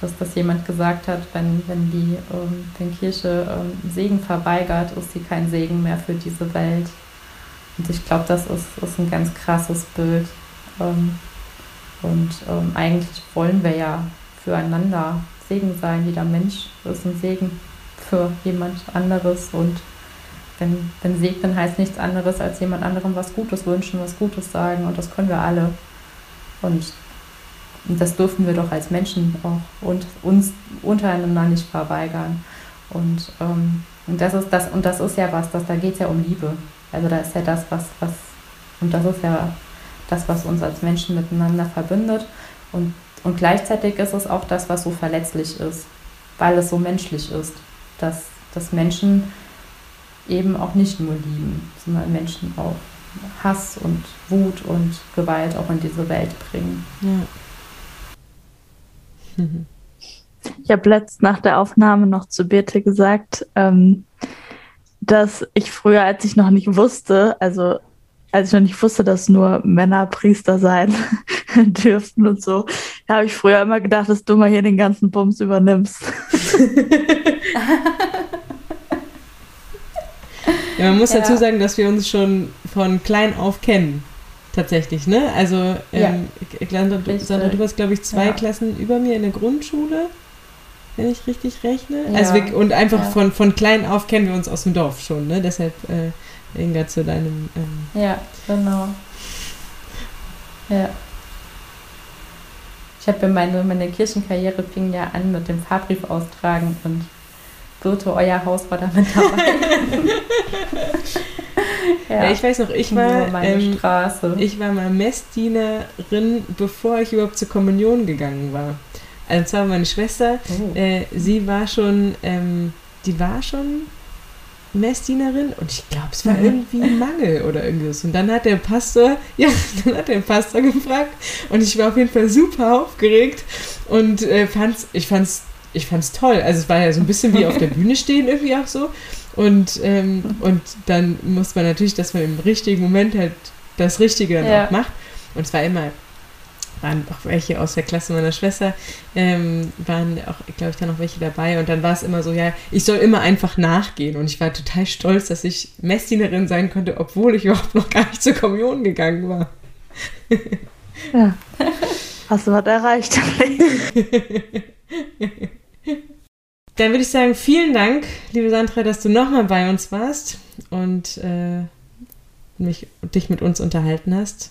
dass das jemand gesagt hat, wenn, wenn die ähm, wenn Kirche ähm, Segen verweigert, ist sie kein Segen mehr für diese Welt. Und ich glaube, das ist, ist ein ganz krasses Bild. Ähm, und ähm, eigentlich wollen wir ja füreinander Segen sein. Jeder Mensch ist ein Segen für jemand anderes. Und wenn, wenn segnen heißt nichts anderes, als jemand anderem was Gutes wünschen, was Gutes sagen. Und das können wir alle. Und und das dürfen wir doch als Menschen auch und uns untereinander nicht verweigern. Und, ähm, und das ist das, und das ist ja was, das, da geht es ja um Liebe. Also da ist ja das, was, was, und das ist ja das, was uns als Menschen miteinander verbindet. Und und gleichzeitig ist es auch das, was so verletzlich ist, weil es so menschlich ist, dass, dass Menschen eben auch nicht nur lieben, sondern Menschen auch Hass und Wut und Gewalt auch in diese Welt bringen. Ja. Ich habe letzt nach der Aufnahme noch zu Birte gesagt, ähm, dass ich früher, als ich noch nicht wusste, also als ich noch nicht wusste, dass nur Männer Priester sein dürften und so, habe ich früher immer gedacht, dass du mal hier den ganzen Bums übernimmst. ja, man muss ja. dazu sagen, dass wir uns schon von klein auf kennen. Tatsächlich, ne? Also, ähm, ja. Sandra, Sandra, du warst, glaube ich, zwei ja. Klassen über mir in der Grundschule wenn ich richtig rechne. Ja. Also wir, und einfach von, von klein auf kennen wir uns aus dem Dorf schon, ne? Deshalb äh, Inga zu deinem. Ähm ja, genau. Ja. Ich habe meine, meine Kirchenkarriere fing ja an mit dem Fahrbrief austragen und Birte, euer Haus war damit dabei. ja. ja. ich weiß noch, ich war, ähm, ich war mal Messdienerin, bevor ich überhaupt zur Kommunion gegangen war. Also zwar meine Schwester, oh. äh, sie war schon, ähm, die war schon Messdienerin und ich glaube, es war mhm. irgendwie Mangel oder irgendwas. Und dann hat der Pastor, ja, dann hat der Pastor gefragt und ich war auf jeden Fall super aufgeregt und äh, fand's, ich fand's, ich fand's toll. Also es war ja so ein bisschen wie auf der Bühne stehen irgendwie auch so. Und, ähm, und dann muss man natürlich, dass man im richtigen Moment halt das Richtige dann ja. auch macht. Und es war immer waren auch welche aus der Klasse meiner Schwester, ähm, waren auch, glaube ich, da noch welche dabei. Und dann war es immer so, ja, ich soll immer einfach nachgehen. Und ich war total stolz, dass ich Messdienerin sein konnte, obwohl ich überhaupt noch gar nicht zur Kommunion gegangen war. ja. Hast du was erreicht? Dann würde ich sagen, vielen Dank, liebe Sandra, dass du nochmal bei uns warst und äh, mich, dich mit uns unterhalten hast.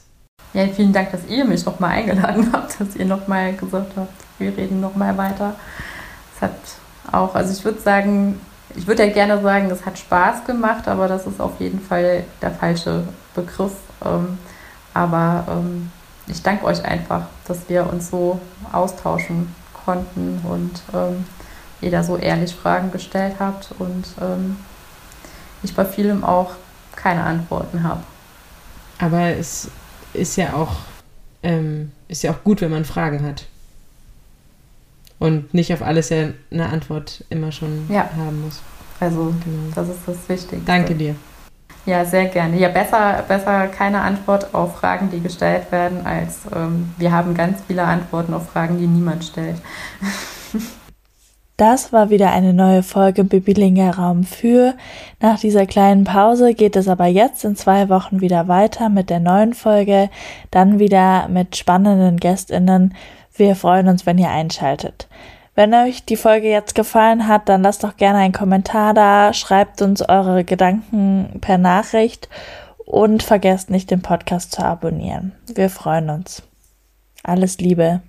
Ja, vielen Dank, dass ihr mich nochmal eingeladen habt, dass ihr nochmal gesagt habt, wir reden nochmal weiter. Es hat auch, also ich würde sagen, ich würde ja gerne sagen, es hat Spaß gemacht, aber das ist auf jeden Fall der falsche Begriff. Ähm, aber ähm, ich danke euch einfach, dass wir uns so austauschen konnten und ähm, ihr so ehrlich Fragen gestellt habt und ich bei vielem auch keine Antworten habe. Aber es ist ja auch, ähm, ist ja auch gut, wenn man Fragen hat. Und nicht auf alles ja eine Antwort immer schon ja. haben muss. Also, genau. das ist das Wichtigste. Danke dir. Ja, sehr gerne. Ja, besser, besser keine Antwort auf Fragen, die gestellt werden, als ähm, wir haben ganz viele Antworten auf Fragen, die niemand stellt. Das war wieder eine neue Folge Bibilinger Raum für. Nach dieser kleinen Pause geht es aber jetzt in zwei Wochen wieder weiter mit der neuen Folge, dann wieder mit spannenden Gästinnen. Wir freuen uns, wenn ihr einschaltet. Wenn euch die Folge jetzt gefallen hat, dann lasst doch gerne einen Kommentar da, schreibt uns eure Gedanken per Nachricht und vergesst nicht, den Podcast zu abonnieren. Wir freuen uns. Alles Liebe.